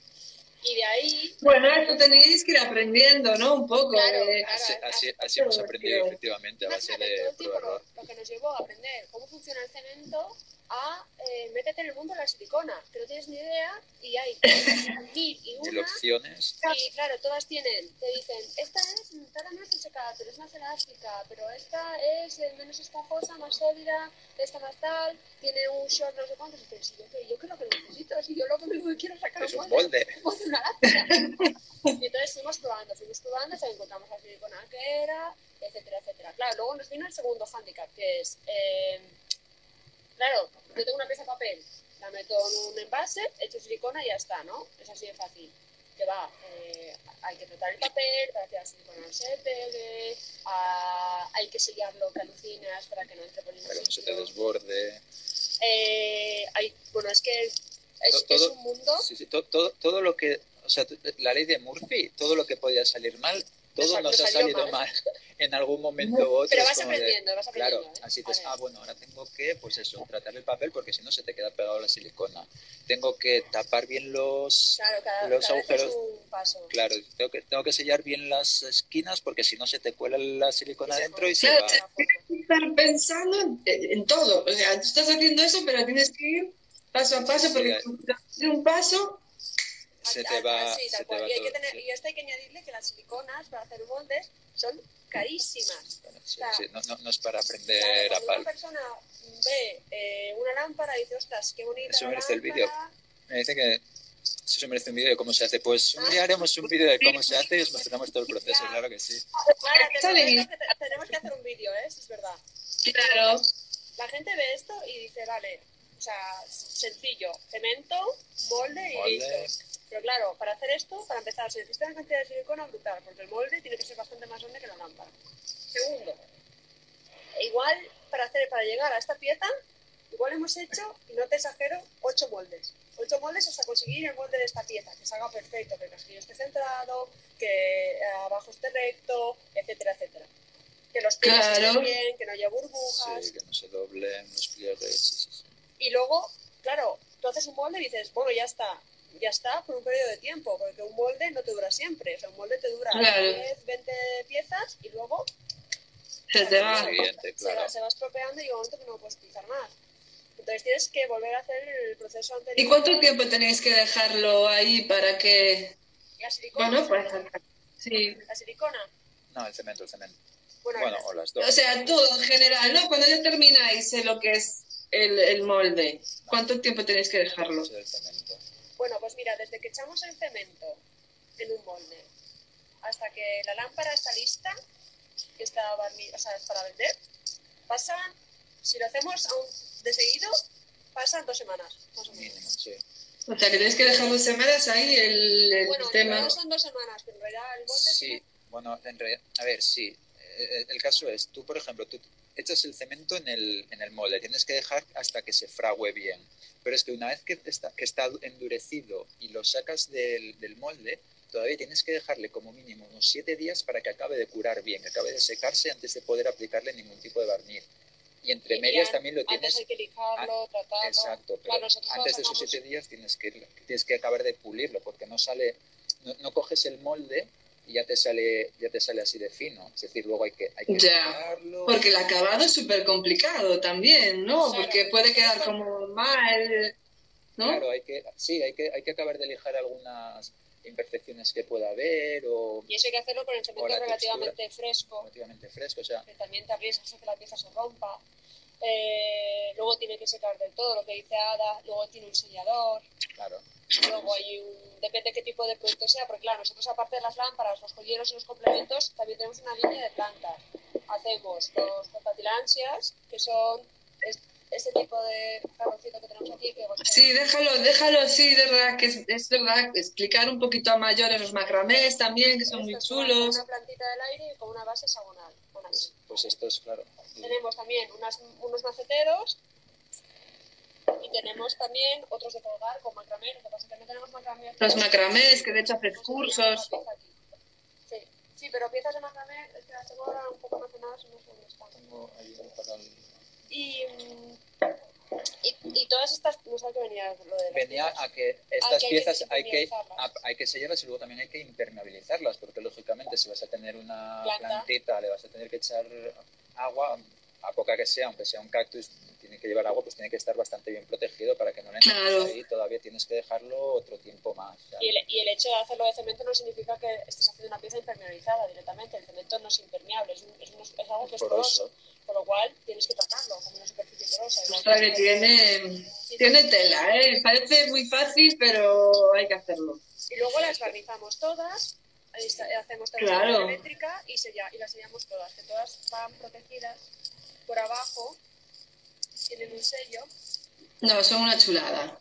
Y de ahí, Bueno, esto tenéis que ir aprendiendo, ¿no? Un poco. Claro, eh, claro. Así, así, así hemos aprendido efectivamente a base de lo, error. lo que nos llevó a aprender cómo funciona el cemento a eh, métete en el mundo de la silicona, que no tienes ni idea y hay mil y una opciones. Y claro, todas tienen, te dicen, esta es, esta no es secada, pero es más elástica, pero esta es eh, menos esponjosa, más sólida, esta más tal, tiene un short no sé cuántos. Y dices, ¿y yo qué, yo qué es lo que necesito? Si yo lo que me quiero sacar Es un molde, molde. de una. Y entonces fuimos probando, fuimos probando, hasta que encontramos la silicona que era, etcétera, etcétera. Claro, luego nos vino el segundo handicap, que es, eh, claro, yo tengo una pieza de papel, la meto en un envase, echo silicona y ya está, ¿no? Es así de fácil. Que va, eh, hay que tratar el papel para que la silicona no se pegue, ah, hay que sellarlo que alucinas para que no entre por ningún Para que no se te desborde. Eh, hay, bueno, es que es, es todo- un mundo. Sí, sí, to- todo, todo lo que, o sea, la ley de Murphy, todo lo que podía salir mal, todo nos ha salido mal. mal. En algún momento u otro. Pero vas como de- aprendiendo, vas aprendiendo. Claro, ¿eh? así ver. ah, bueno, ahora tengo que, pues eso, tratar el papel porque si no se te queda pegado la silicona. Tengo que tapar bien los, Claro, cada, los cada vez es agujeros. un paso. Claro, tengo que, tengo que sellar bien las esquinas porque si no se te cuela la silicona Y se dentro y se Claro, va. tienes que estar pensando en, en todo. O sea, tú estás haciendo eso, pero tienes que ir paso a paso, Sí, porque hay- si das un paso, Se te va, sí, tal se te cual. va y, hay que tener, sí. y esto hay que añadirle que las siliconas para hacer moldes son carísimas. Bueno, sí, Claro. sí, no, no- no es para aprender Claro, a cuando pal. una persona ve eh, una lámpara y dice, ostras, qué bonita Eso merece el lámpara. vídeo. Me dice que eso se merece un vídeo de cómo se hace. Pues un día haremos un vídeo de cómo se hace y os mostramos todo el proceso, Ya. claro que sí. Te Sale prometo que te- tenemos que hacer un vídeo, ¿eh? Eso es verdad. claro. La gente ve esto y dice, vale, o sea, sencillo, cemento, molde y Molde. listo. Pero claro, para hacer esto, para empezar, se necesita una cantidad de silicona brutal, porque el molde tiene que ser bastante más grande que la lámpara. Segundo, igual para hacer, para llegar a esta pieza, igual hemos hecho, y no te exagero, ocho moldes. Ocho moldes hasta conseguir el molde de esta pieza, que salga perfecto, que el casquillo esté centrado, que eh, abajo esté recto, etcétera, etcétera. Que los pliegues Claro. estén bien, que no haya burbujas. Sí, que no se doblen los pliegues. sí, sí, sí. Y luego, claro, tú haces un molde y dices, bueno, ya está, ya está por un periodo de tiempo, porque un molde no te dura siempre. O sea, un molde te dura Claro. 10, 20 piezas y luego Se te va. Se, va, claro. se va estropeando y llega un momento que no lo puedes utilizar más. Entonces tienes que volver a hacer el proceso anterior. ¿Y cuánto tiempo tenéis que dejarlo ahí para que... La silicona. Bueno, pues... Sí. La silicona. No, el cemento, el cemento. Bueno, Bueno, o las dos. O sea, todo en general, ¿no? Cuando ya termináis en lo que es el, el molde, ¿cuánto tiempo tenéis que dejarlo? El cemento. Bueno, pues mira, desde que echamos el cemento en un molde hasta que la lámpara está lista, que está barni- o sea, es para vender, pasan, si lo hacemos aún de seguido, pasan dos semanas, más o menos. Sí. O sea, que tenéis que dejar dos semanas ahí el, el Bueno, tema. no son dos semanas, pero en realidad el molde Sí, bueno, en realidad, a ver, sí. Eh, El caso es, tú, por ejemplo, tú echas el cemento en el, en el molde, tienes que dejar hasta que se frague bien. Pero es que una vez que está, que está endurecido y lo sacas del, del molde, todavía tienes que dejarle como mínimo unos siete días para que acabe de curar bien, que acabe de secarse antes de poder aplicarle ningún tipo de barniz. Y entre Y medias también lo antes tienes... hay que lijarlo, tratarlo. Exacto, pero Claro, antes de esos sacamos- siete días tienes que, tienes que acabar de pulirlo, porque no sale, no, no coges el molde y ya te sale, ya te sale así de fino. Es decir, luego hay que, hay que Ya. Porque el acabado es súper complicado también, ¿no? Claro. Porque puede quedar como mal, ¿no? Claro, hay que, sí, hay que, hay que acabar de lijar algunas imperfecciones que pueda haber o Y eso hay que hacerlo con el cemento la relativamente fresco, relativamente fresco. O sea, que también te arriesgas a que la pieza se rompa. Eh, luego tiene que secar del todo, lo que dice Ada, luego tiene un sellador. claro. Luego hay un, depende qué tipo de producto sea, porque claro, nosotros aparte de las lámparas, los joyeros y los complementos, también tenemos una línea de plantas. Hacemos los portatilansias, que son es- este tipo de carrocito que tenemos aquí. Que Sí, déjalo, déjalo así, de verdad, que es, es verdad, explicar un poquito a mayores los macramés también, que son muy Esto chulos. Una plantita del aire y con una base hexagonal. Bueno, así. Pues esto es claro. Tenemos también unas, unos maceteros tenemos también otros de colgar con macramé. Lo que pasa es que no tenemos macramé. Los macramés, que de hecho haces cursos. Sí, sí, pero piezas de macramé es que las tengo ahora un poco almacenadas y no sé dónde están. Y, y, y todas estas, no sé a qué venía lo de Venía a que estas que hay que piezas hay que, hay que sellarlas y luego también hay que impermeabilizarlas, porque lógicamente si vas a tener una Planta. plantita, le vas a tener que echar agua, a poca que sea, aunque sea un cactus, tiene que llevar agua, pues tiene que estar bastante bien protegido para que no le entre Claro. ahí, todavía tienes que dejarlo otro tiempo más. Y el, y el hecho de hacerlo de cemento no significa que estés haciendo una pieza impermeabilizada directamente. El cemento no es impermeable, es, un- es, un- es algo que es Poroso. poroso, por lo cual tienes que tratarlo como una superficie porosa. Ostras, que que- tiene, tiene tela, ¿eh? Parece muy fácil, pero hay que hacerlo. Y luego las barnizamos todas, hacemos Claro. terminación eléctrica y, sella- y las sellamos todas, que todas van protegidas por abajo, tienen un sello. No, son una chulada.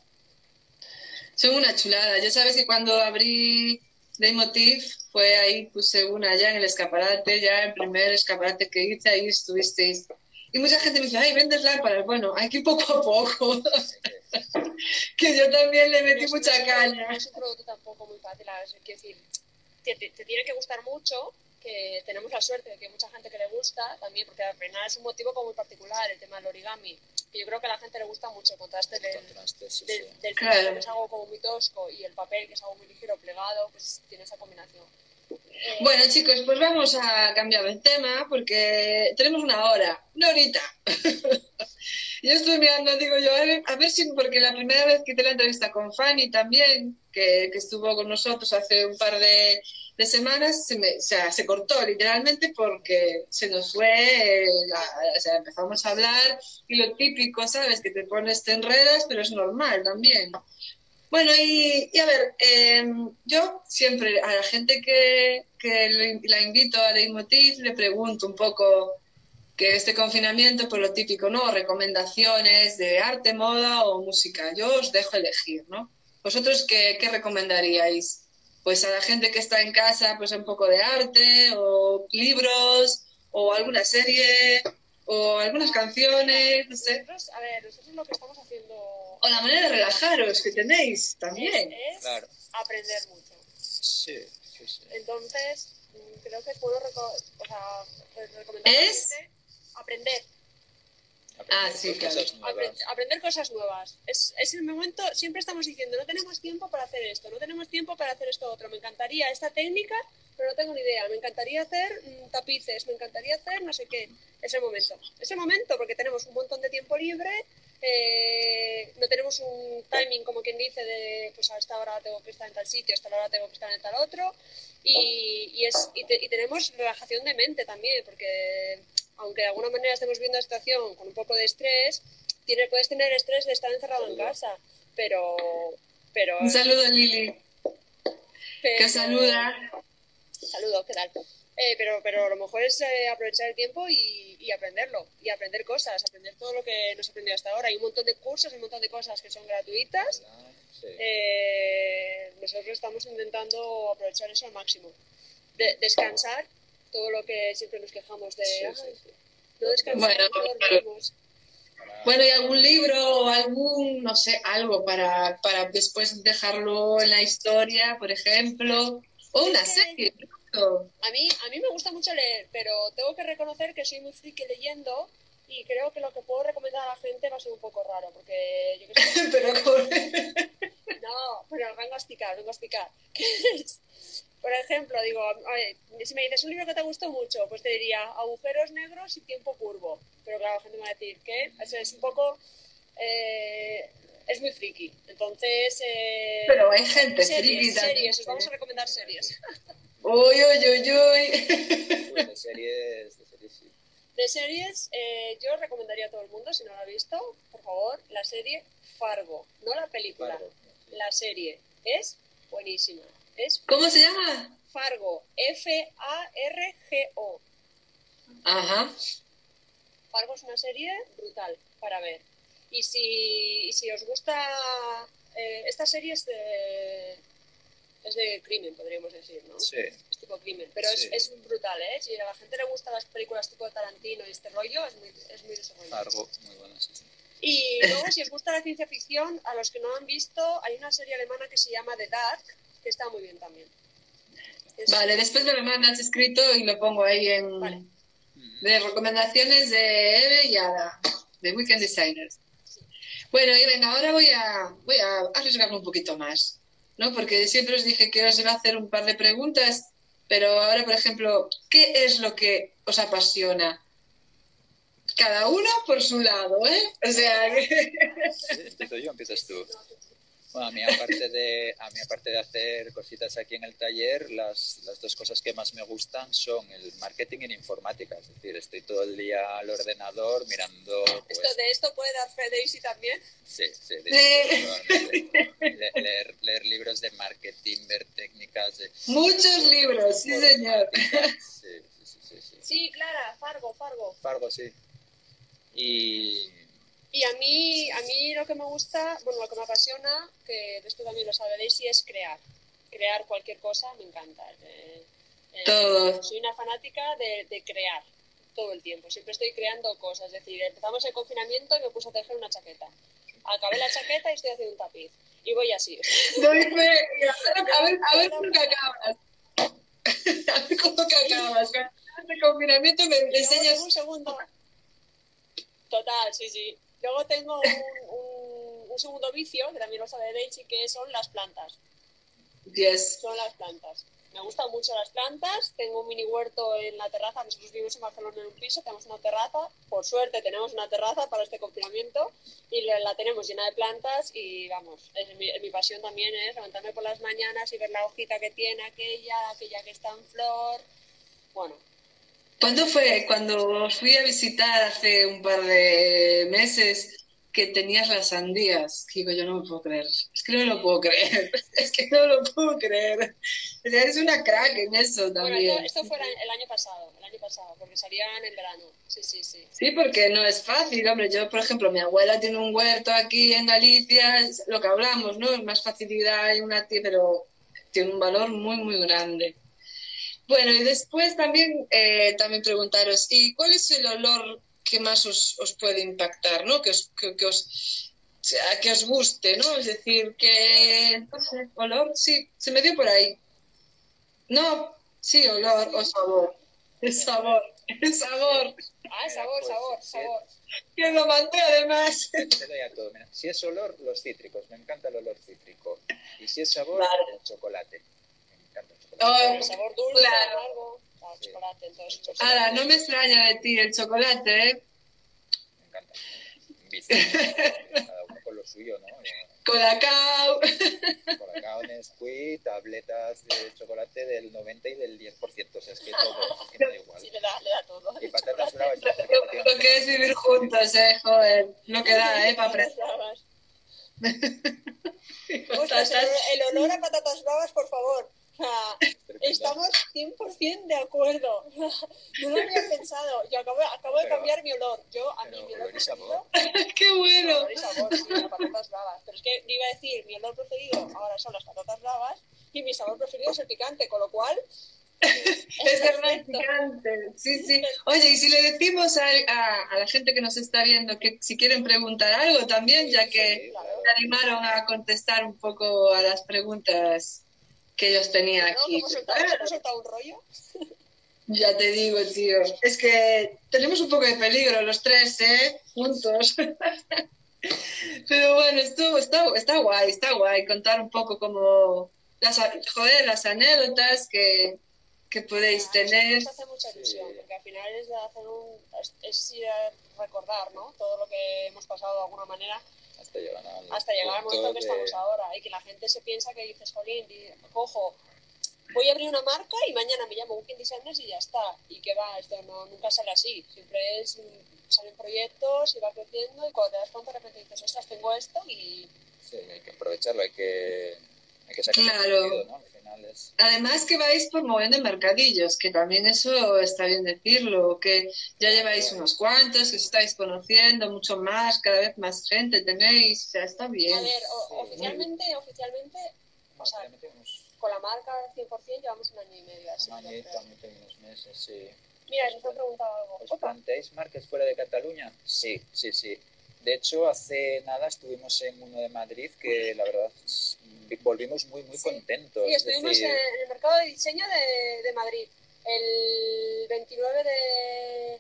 Son una chulada. Ya sabes que cuando abrí Daymotiv fue ahí, puse una ya en el escaparate, ya el primer escaparate que hice, ahí estuvisteis. Y mucha gente me dice, ay, vendes lámparas. Bueno, hay que ir poco a poco, que yo también le metí No mucha caña. No es un producto tampoco muy fácil, a ver, quiero decir, te, te- te tiene que gustar mucho, que tenemos la suerte de que hay mucha gente que le gusta también, porque al final es un motivo como muy particular el tema del origami, que yo creo que a la gente le gusta mucho el contraste del, contraste, sí, del, sí. del Claro. cemento, que es algo como muy tosco, y el papel, que es algo muy ligero, plegado, pues tiene esa combinación. Eh, Bueno, chicos, pues vamos a cambiar el tema porque tenemos una hora, una horita. yo estoy mirando, digo yo, a ver, a ver si, porque la primera vez que hice la entrevista con Fanny también, que, que estuvo con nosotros hace un par de, de semanas, se, me, o sea, se cortó literalmente porque se nos fue, eh, la- o sea, empezamos a hablar y lo típico, ¿sabes? Que te pones, te enredas, pero es normal también. Bueno, y, a ver, eh, yo siempre a la gente que, que la invito a Leitmotiv le pregunto un poco que este confinamiento, pues lo típico, ¿no? Recomendaciones de arte, moda o música. Yo os dejo elegir, ¿no? ¿Vosotros qué, qué recomendaríais? Pues a la gente que está en casa, pues un poco de arte o libros o alguna serie o algunas canciones, no sé. nosotros, a ver, nosotros lo que estamos haciendo O la manera de relajaros que tenéis también. es, es Claro. aprender mucho. Sí, sí, sí. Entonces, mm, creo que bueno reco- o sea, re- recomendar ¿Es? aprender, Ah, sí, claro. nuevas. apre- aprender cosas nuevas. Es, es el momento, siempre estamos diciendo, no tenemos tiempo para hacer esto, no tenemos tiempo para hacer esto otro. Me encantaría esta técnica, pero no tengo ni idea. Me encantaría hacer mm, tapices, me encantaría hacer no sé qué. Es el momento. Es el momento porque tenemos un montón de tiempo libre. eh, no tenemos un timing, como quien dice, de pues a esta hora tengo que estar en tal sitio, a esta hora tengo que estar en tal otro. Y, y es, y, te- y tenemos relajación de mente también, porque aunque de alguna manera estemos viendo la situación con un poco de estrés, tiene, puedes tener estrés de estar encerrado en casa, pero... pero Un saludo, Lili, que pero- saluda. Saludos, ¿qué tal? Eh, pero, pero a lo mejor es eh, aprovechar el tiempo y, y aprenderlo, y aprender cosas, aprender todo lo que nos ha aprendido hasta ahora. Hay un montón de cursos, hay un montón de cosas que son gratuitas. Sí. Eh, nosotros estamos intentando aprovechar eso al máximo. De- descansar, todo lo que siempre nos quejamos de... Sí, "Ay, sí, sí. No descansamos, Bueno, no claro. dormimos". Bueno, ¿y algún libro o algún, no sé, algo para, para después dejarlo en la historia, por ejemplo? O una Es que- serie. ¿no? A mí, a mí me gusta mucho leer, pero tengo que reconocer que soy muy friki leyendo y creo que lo que puedo recomendar a la gente va a ser un poco raro, porque yo qué sé, Pero no, pero vengo a explicar, vengo a explicar. Por ejemplo, digo, a ver, si me dices un libro que te gustó mucho, pues te diría agujeros negros y tiempo curvo. Pero claro, la gente me va a decir que eso es un poco... eh, es muy friki. Entonces... eh, Pero hay gente friki series, también. series, os vamos a recomendar series. Uy, uy, uy, uy. Pues de series, de series sí. De series, eh, yo recomendaría a todo el mundo, si no lo ha visto, por favor, la serie Fargo, no la película. Fargo. la serie. Es buenísima. Es ¿Cómo se llama? Fargo. F-A-R-G-O. Ajá. Fargo es una serie brutal para ver. Y si, y si os gusta... eh, esta serie es de, es de crimen, podríamos decir, ¿no? Sí. Es tipo crimen. Pero Sí. es, es brutal, ¿eh? Si a la gente le gustan las películas tipo Tarantino y este rollo, es muy, es muy desarrollado. Fargo, muy bueno, sí, sí. Y luego, si os gusta la ciencia ficción, a los que no han visto, hay una serie alemana que se llama The Dark, que está muy bien también. Es- Vale, después me lo mandas escrito y lo pongo ahí en Vale. de recomendaciones de Eve y Ada, de Weekend Designers. Bueno, y venga, ahora voy a, voy a arriesgarme un poquito más, ¿no? Porque siempre os dije que os iba a hacer un par de preguntas, pero ahora, por ejemplo, ¿qué es lo que os apasiona? Cada uno por su lado, ¿eh? O sea, que... Empiezo yo, empiezas tú. Bueno, a mí aparte de, a mí aparte de hacer cositas aquí en el taller, las, las dos cosas que más me gustan son el marketing y la informática. Es decir, estoy todo el día al ordenador mirando... Pues, Esto, ¿De esto puede dar fe Daisy también? sí, sí, de- Sí. leer, leer libros de marketing, ver técnicas de... Muchos libros, sí, señor. Sí, sí, sí, sí, sí. Sí, Clara, Fargo, Fargo. Fargo, sí. Y... Y a mí, a mí lo que me gusta, bueno, lo que me apasiona, que esto también lo sabe Daisy, es crear. Crear cualquier cosa me encanta. Eh, eh, Todo. Soy una fanática de, de crear todo el tiempo. Siempre estoy creando cosas. Es decir, empezamos el confinamiento y me puse a tejer una chaqueta. Acabé la chaqueta y estoy haciendo un tapiz. Y voy así. Doy fe. A ver, a ver cómo que acabas. A ver cómo que acabas. De confinamiento me enseñas un segundo. Total, sí, sí. Luego tengo un, un- un segundo vicio, que también lo sabe Daisy, que son las plantas. Yes. Son las plantas. Me gustan mucho las plantas. Tengo un mini huerto en la terraza. Nosotros vivimos en Barcelona en un piso, tenemos una terraza. Por suerte tenemos una terraza para este confinamiento y la, la tenemos llena de plantas y vamos, es mi, mi pasión también es levantarme por las mañanas y ver la hojita que tiene aquella, aquella que está en flor. Bueno, ¿Cuándo fue? Cuando fui a visitar hace un par de meses que tenías las sandías. Digo, yo no me puedo creer. Es que no lo puedo creer. Es que no lo puedo creer. O sea, eres una crack en eso bueno también. esto, esto fue el año pasado, el año pasado, porque salían en verano. Sí, sí, sí. Sí, porque no es fácil, hombre. Yo, por ejemplo, mi abuela tiene un huerto aquí en Galicia, es lo que hablamos, ¿no? Es más facilidad en una tía, pero tiene un valor muy, muy grande. Bueno, y después también, eh, también preguntaros, ¿y cuál es el olor que más os, os puede impactar, ¿no? Que os, que, que os, que os guste, ¿no? Es decir, que, no sé, olor, sí, se me dio por ahí. No, sí, olor o sabor. El sabor, el sabor. Ah, sabor, Pues, sabor, sabor. Que lo mandé además. Si es olor, los cítricos. Me encanta el olor cítrico. Y si es sabor, Vale. el chocolate. Me encanta el chocolate. Oh, El sabor dulce, Claro. amargo, ah, Sí. chocolate, entonces. Ahora, no me extraña de ti el chocolate, ¿eh? Me encanta. Cada uno con lo suyo, ¿no? Colacao. Colacao, Nesquik, tabletas de chocolate del 90 y del 10%. O sea, es que todo es que da igual. Sí, le da, le da todo. Y patatas bravas. Lo, que es vivir juntos, ¿eh? Joder, lo que da, ¿eh? Para aprender. El olor a patatas bravas, por favor. Estamos 100% de acuerdo. No lo había pensado. Yo acabo, acabo de cambiar mi olor. Yo, a mí, mi olor preferido. ¡Qué bueno! Olor y sabor, sí, a patatas bravas. Pero es que iba a decir, mi olor preferido ahora son las patatas bravas y mi sabor preferido es el picante, con lo cual. Es verdad, perfecto. picante. Sí, sí. Oye, y si le decimos a, a- a la gente que nos está viendo que si quieren preguntar algo también, ya que Sí, claro. se animaron a contestar un poco a las preguntas que ellos tenían ¿No? aquí. ¿Hemos soltado, un rollo? Ya te digo, tío. Es que tenemos un poco de peligro los tres, ¿eh? Juntos. Pero bueno, esto está, está guay, está guay contar un poco como las, joder, las anécdotas que, que podéis tener. Nos hace mucha ilusión, Sí. porque al final es, de hacer un, es, es ir a recordar ¿no? todo lo que hemos pasado de alguna manera Hasta llegar al hasta llegar al momento que de- estamos ahora y que la gente se piensa que dices, jolín, cojo, voy a abrir una marca y mañana me llamo Weekend Designers y ya está. Y que va, esto no, nunca sale así. Siempre es, mm, salen proyectos y va creciendo y cuando te das cuenta de repente dices, ostras, tengo esto y, Sí, hay que aprovecharlo, hay que, hay que sacar Claro. ¿no? Al final es... Además que vais por moviendo mercadillos, que también eso está bien decirlo, que ya lleváis unos cuantos, que os estáis conociendo mucho más, cada vez más gente tenéis, o sea, está bien. A ver, o- Sí. oficialmente, oficialmente, o sea, con la marca 100% llevamos un año y medio así. un yo añito y unos meses, sí. Mira, nos han preguntado algo. ¿Os planteáis marcas fuera de Cataluña? Sí, sí, sí. De hecho, hace nada estuvimos en uno de Madrid que la verdad es- volvimos muy, muy Sí. contentos. Sí, es estuvimos decir, en el mercado de diseño de, de Madrid el 29 de,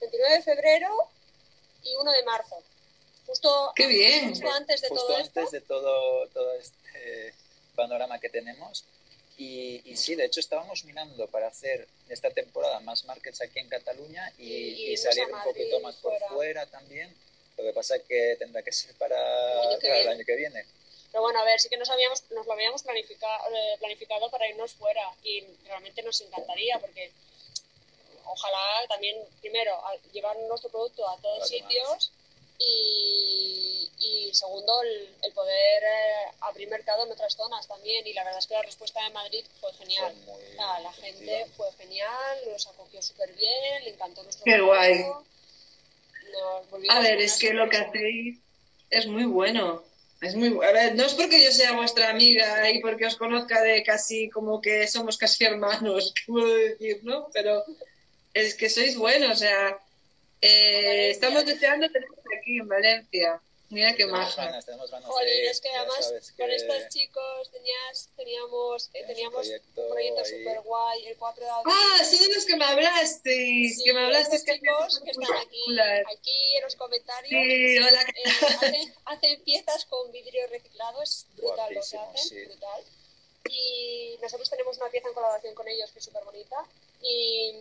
29 de febrero y 1 de marzo. Justo, ¡Qué bien! justo antes de justo todo antes esto. de todo, todo este panorama que tenemos. Y, y sí, de hecho estábamos mirando para hacer esta temporada más markets aquí en Cataluña y, salir un poquito más fuera. por fuera también. Lo que pasa es que tendrá que ser para, año que para el año que viene. Pero bueno, a ver, sí que nos, habíamos, nos lo habíamos planificado, planificado para irnos fuera y realmente nos encantaría porque ojalá también, primero, a- llevar nuestro producto a todos sitios y, y segundo, el, el poder eh, abrir mercado en otras zonas también. Y la verdad es que la respuesta de Madrid fue genial. Fue la gente fue genial, nos acogió súper bien, le encantó nuestro Qué guay. A ver, es que lo que hacéis es muy bueno. Es muy bu- A ver, no es porque yo sea vuestra amiga y porque os conozca de casi como que somos casi hermanos, ¿qué puedo decir, no? Pero es que sois buenos, o sea, eh, estamos deseando teneros aquí en Valencia. Mira qué Tenemos maja. ganas, tenemos ganas Jolín, de- es que además con que estos chicos tenías, teníamos, eh, teníamos proyecto un proyecto súper guay, el 4 de abril. Ah, son de los que me hablasteis, Sí, que me hablasteis estos que chicos que están aquí, aquí en los comentarios. Sí, hola, ¿qué eh, hacen, hacen piezas con vidrio reciclado, es brutal lo que hacen, sí. brutal. Y nosotros tenemos una pieza en colaboración con ellos que es súper bonita. Y,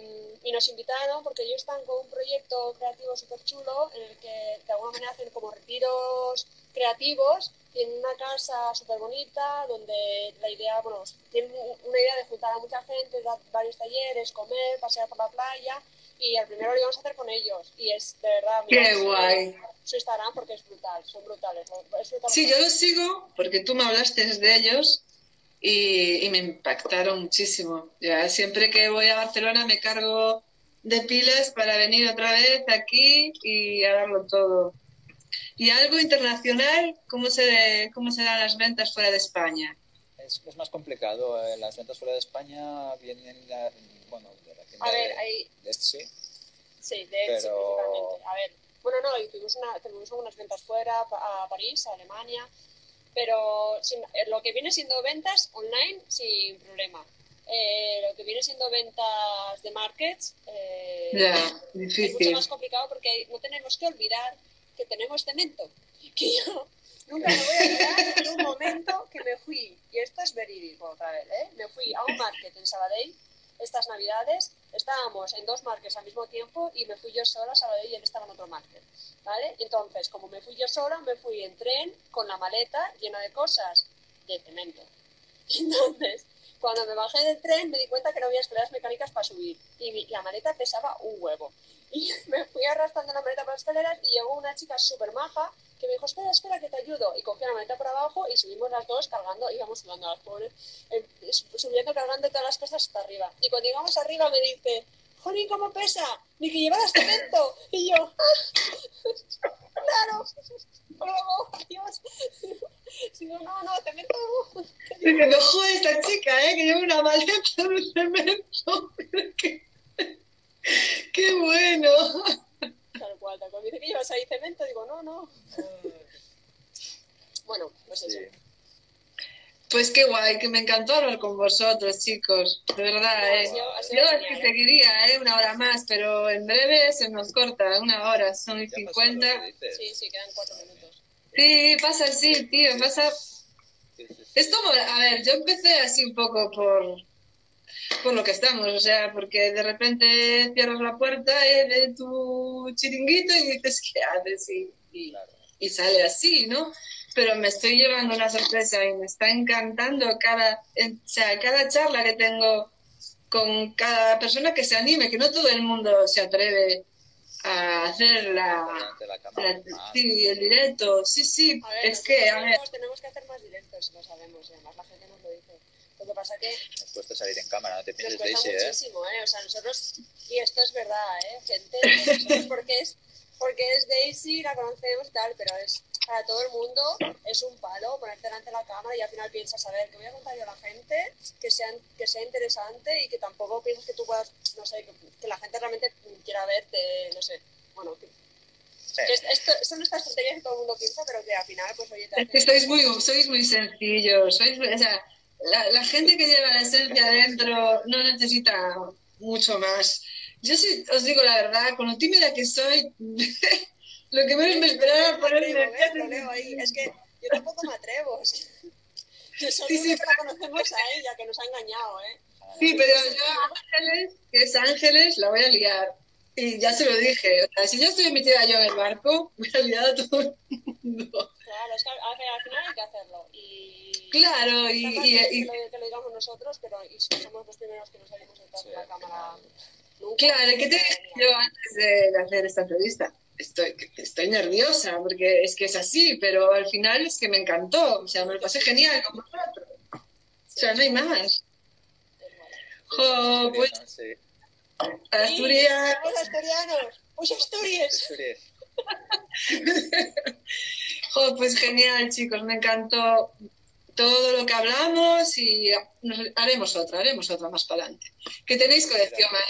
y nos invitaron porque ellos están con un proyecto creativo súper chulo en el que de alguna manera hacen como retiros creativos. Tienen una casa súper bonita donde la idea, bueno, tienen una idea de juntar a mucha gente, dar varios talleres, comer, pasear por la playa. Y al primero lo íbamos a hacer con ellos. Y es de verdad. Qué su- guay. Su Instagram porque es brutal, son brutales. es brutal. Sí, yo los sigo porque tú me hablaste de ellos y, y me impactaron muchísimo. Ya siempre que voy a Barcelona me cargo de pilas para venir otra vez aquí y a darlo todo. Y algo internacional, ¿cómo se, cómo se dan las ventas fuera de España? Es, es más complicado. eh, Las ventas fuera de España vienen la- bueno, de la tienda A ver, de, hay, de Etsy. Sí, de Etsy Pero- principalmente. A ver, bueno, no, y tuvimos, una, tuvimos algunas ventas fuera, pa- a París, a Alemania, pero sin- eh, lo que viene siendo ventas online, sin problema. Eh, lo que viene siendo ventas de markets, eh, Ya, es mucho más complicado porque no tenemos que olvidar que tenemos cemento. Que yo nunca me voy a olvidar de un momento que me fui, y esto es verídico otra vez, ¿eh? me fui a un market en Sabadell estas navidades, estábamos en dos markets al mismo tiempo y me fui yo sola Sabadell y él estaba en otro market. ¿vale? Entonces, como me fui yo sola, me fui en tren con la maleta llena de cosas de cemento. Entonces, cuando me bajé del tren me di cuenta que no había escaleras mecánicas para subir y la maleta pesaba un huevo. Y me fui arrastrando la maleta por las escaleras y llegó una chica súper maja que me dijo, espera, espera, que te ayudo. Y cogió la maleta por abajo y subimos las dos cargando, íbamos sudando las pobres, eh, subiendo, cargando todas las cosas hasta arriba. Y cuando llegamos arriba me dice, Jolín, ¿cómo pesa? Ni que llevaras cemento. Y yo, "Ah, claro. Luego, Dios. Digo, no, no, cemento. no". Diciendo, joder, esta chica, ¿eh? que lleva una maleta de cemento. qué, bueno. Tal cual, tal cual. Me dice que llevas ahí cemento. Digo, no, no. Bueno, pues eso. Sí. Pues qué guay, que me encantó hablar con vosotros, chicos. De verdad, No, ¿eh? Yo es que ¿eh? seguiría, ¿eh? Una hora más, pero en breve se nos corta, una hora, son cincuenta. Sí, sí, quedan cuatro minutos. Sí, pasa así, tío, pasa... Es como, a ver, yo empecé así un poco por, por lo que estamos, o sea, porque de repente cierras la puerta eh, de tu chiringuito y dices, ¿qué haces? Y, y, Claro. y sale así, ¿no? Pero me estoy llevando una sorpresa y me está encantando cada, o sea, cada charla que tengo con cada persona que se anime, que no todo el mundo se atreve a hacer la, la Ah, sí, el directo. Sí, sí, A ver, es que, a ver, tenemos, tenemos que hacer más directos, lo sabemos, y además la gente nos lo dice. Lo que pasa que Me cuesta salir en cámara, no te nos pienses, cuesta Daisy, ¿eh? muchísimo, ¿eh? O sea, nosotros, y esto es verdad, ¿eh? Gente, nosotros porque es, porque es Daisy, la conocemos y tal, pero es para todo el mundo es un palo ponerte delante de la cámara y al final piensas, a ver, ¿qué voy a contar yo a la gente? Que sea, que sea interesante y que tampoco piensas que tú puedas, no sé, que, que la gente realmente quiera verte, no sé, bueno, que, Sí. que es- esto, son estas tonterías que todo el mundo piensa, pero que al final, pues oye, te es que hacen- sois muy, sois muy sencillos. Sois, o sea, la, la gente que lleva la esencia adentro no necesita mucho más. Yo sí os digo la verdad, con lo tímida que soy, lo que menos me esperaba me ahí. Es que yo tampoco me atrevo. Que solo Sí, sí, la conocemos a ella, que nos ha engañado, ¿eh? Sí, pero yo Ángeles, que es Ángeles, la voy a liar. Y ya se lo dije. O sea, si yo estoy metida yo en el barco, voy a liar a todo el mundo. Claro, es que al, al final hay que hacerlo. Y... Claro, y, y- y- que, lo, que lo digamos nosotros, pero y somos los primeros que nos salimos detrás de Sí, la al cámara. Nunca. claro, ¿qué te dije yo antes de, hacer esta entrevista? Estoy, estoy nerviosa porque es que es así, pero al final es que me encantó. O sea, me lo pasé genial con vosotros. O sea, no hay más. Jo, pues Sí, Asturias. ¡Somos asturianos! ¡Pues Asturias! Asturias. Jo, pues genial, chicos, me encantó todo lo que hablamos y haremos otra, haremos otra más para adelante. Que tenéis colección,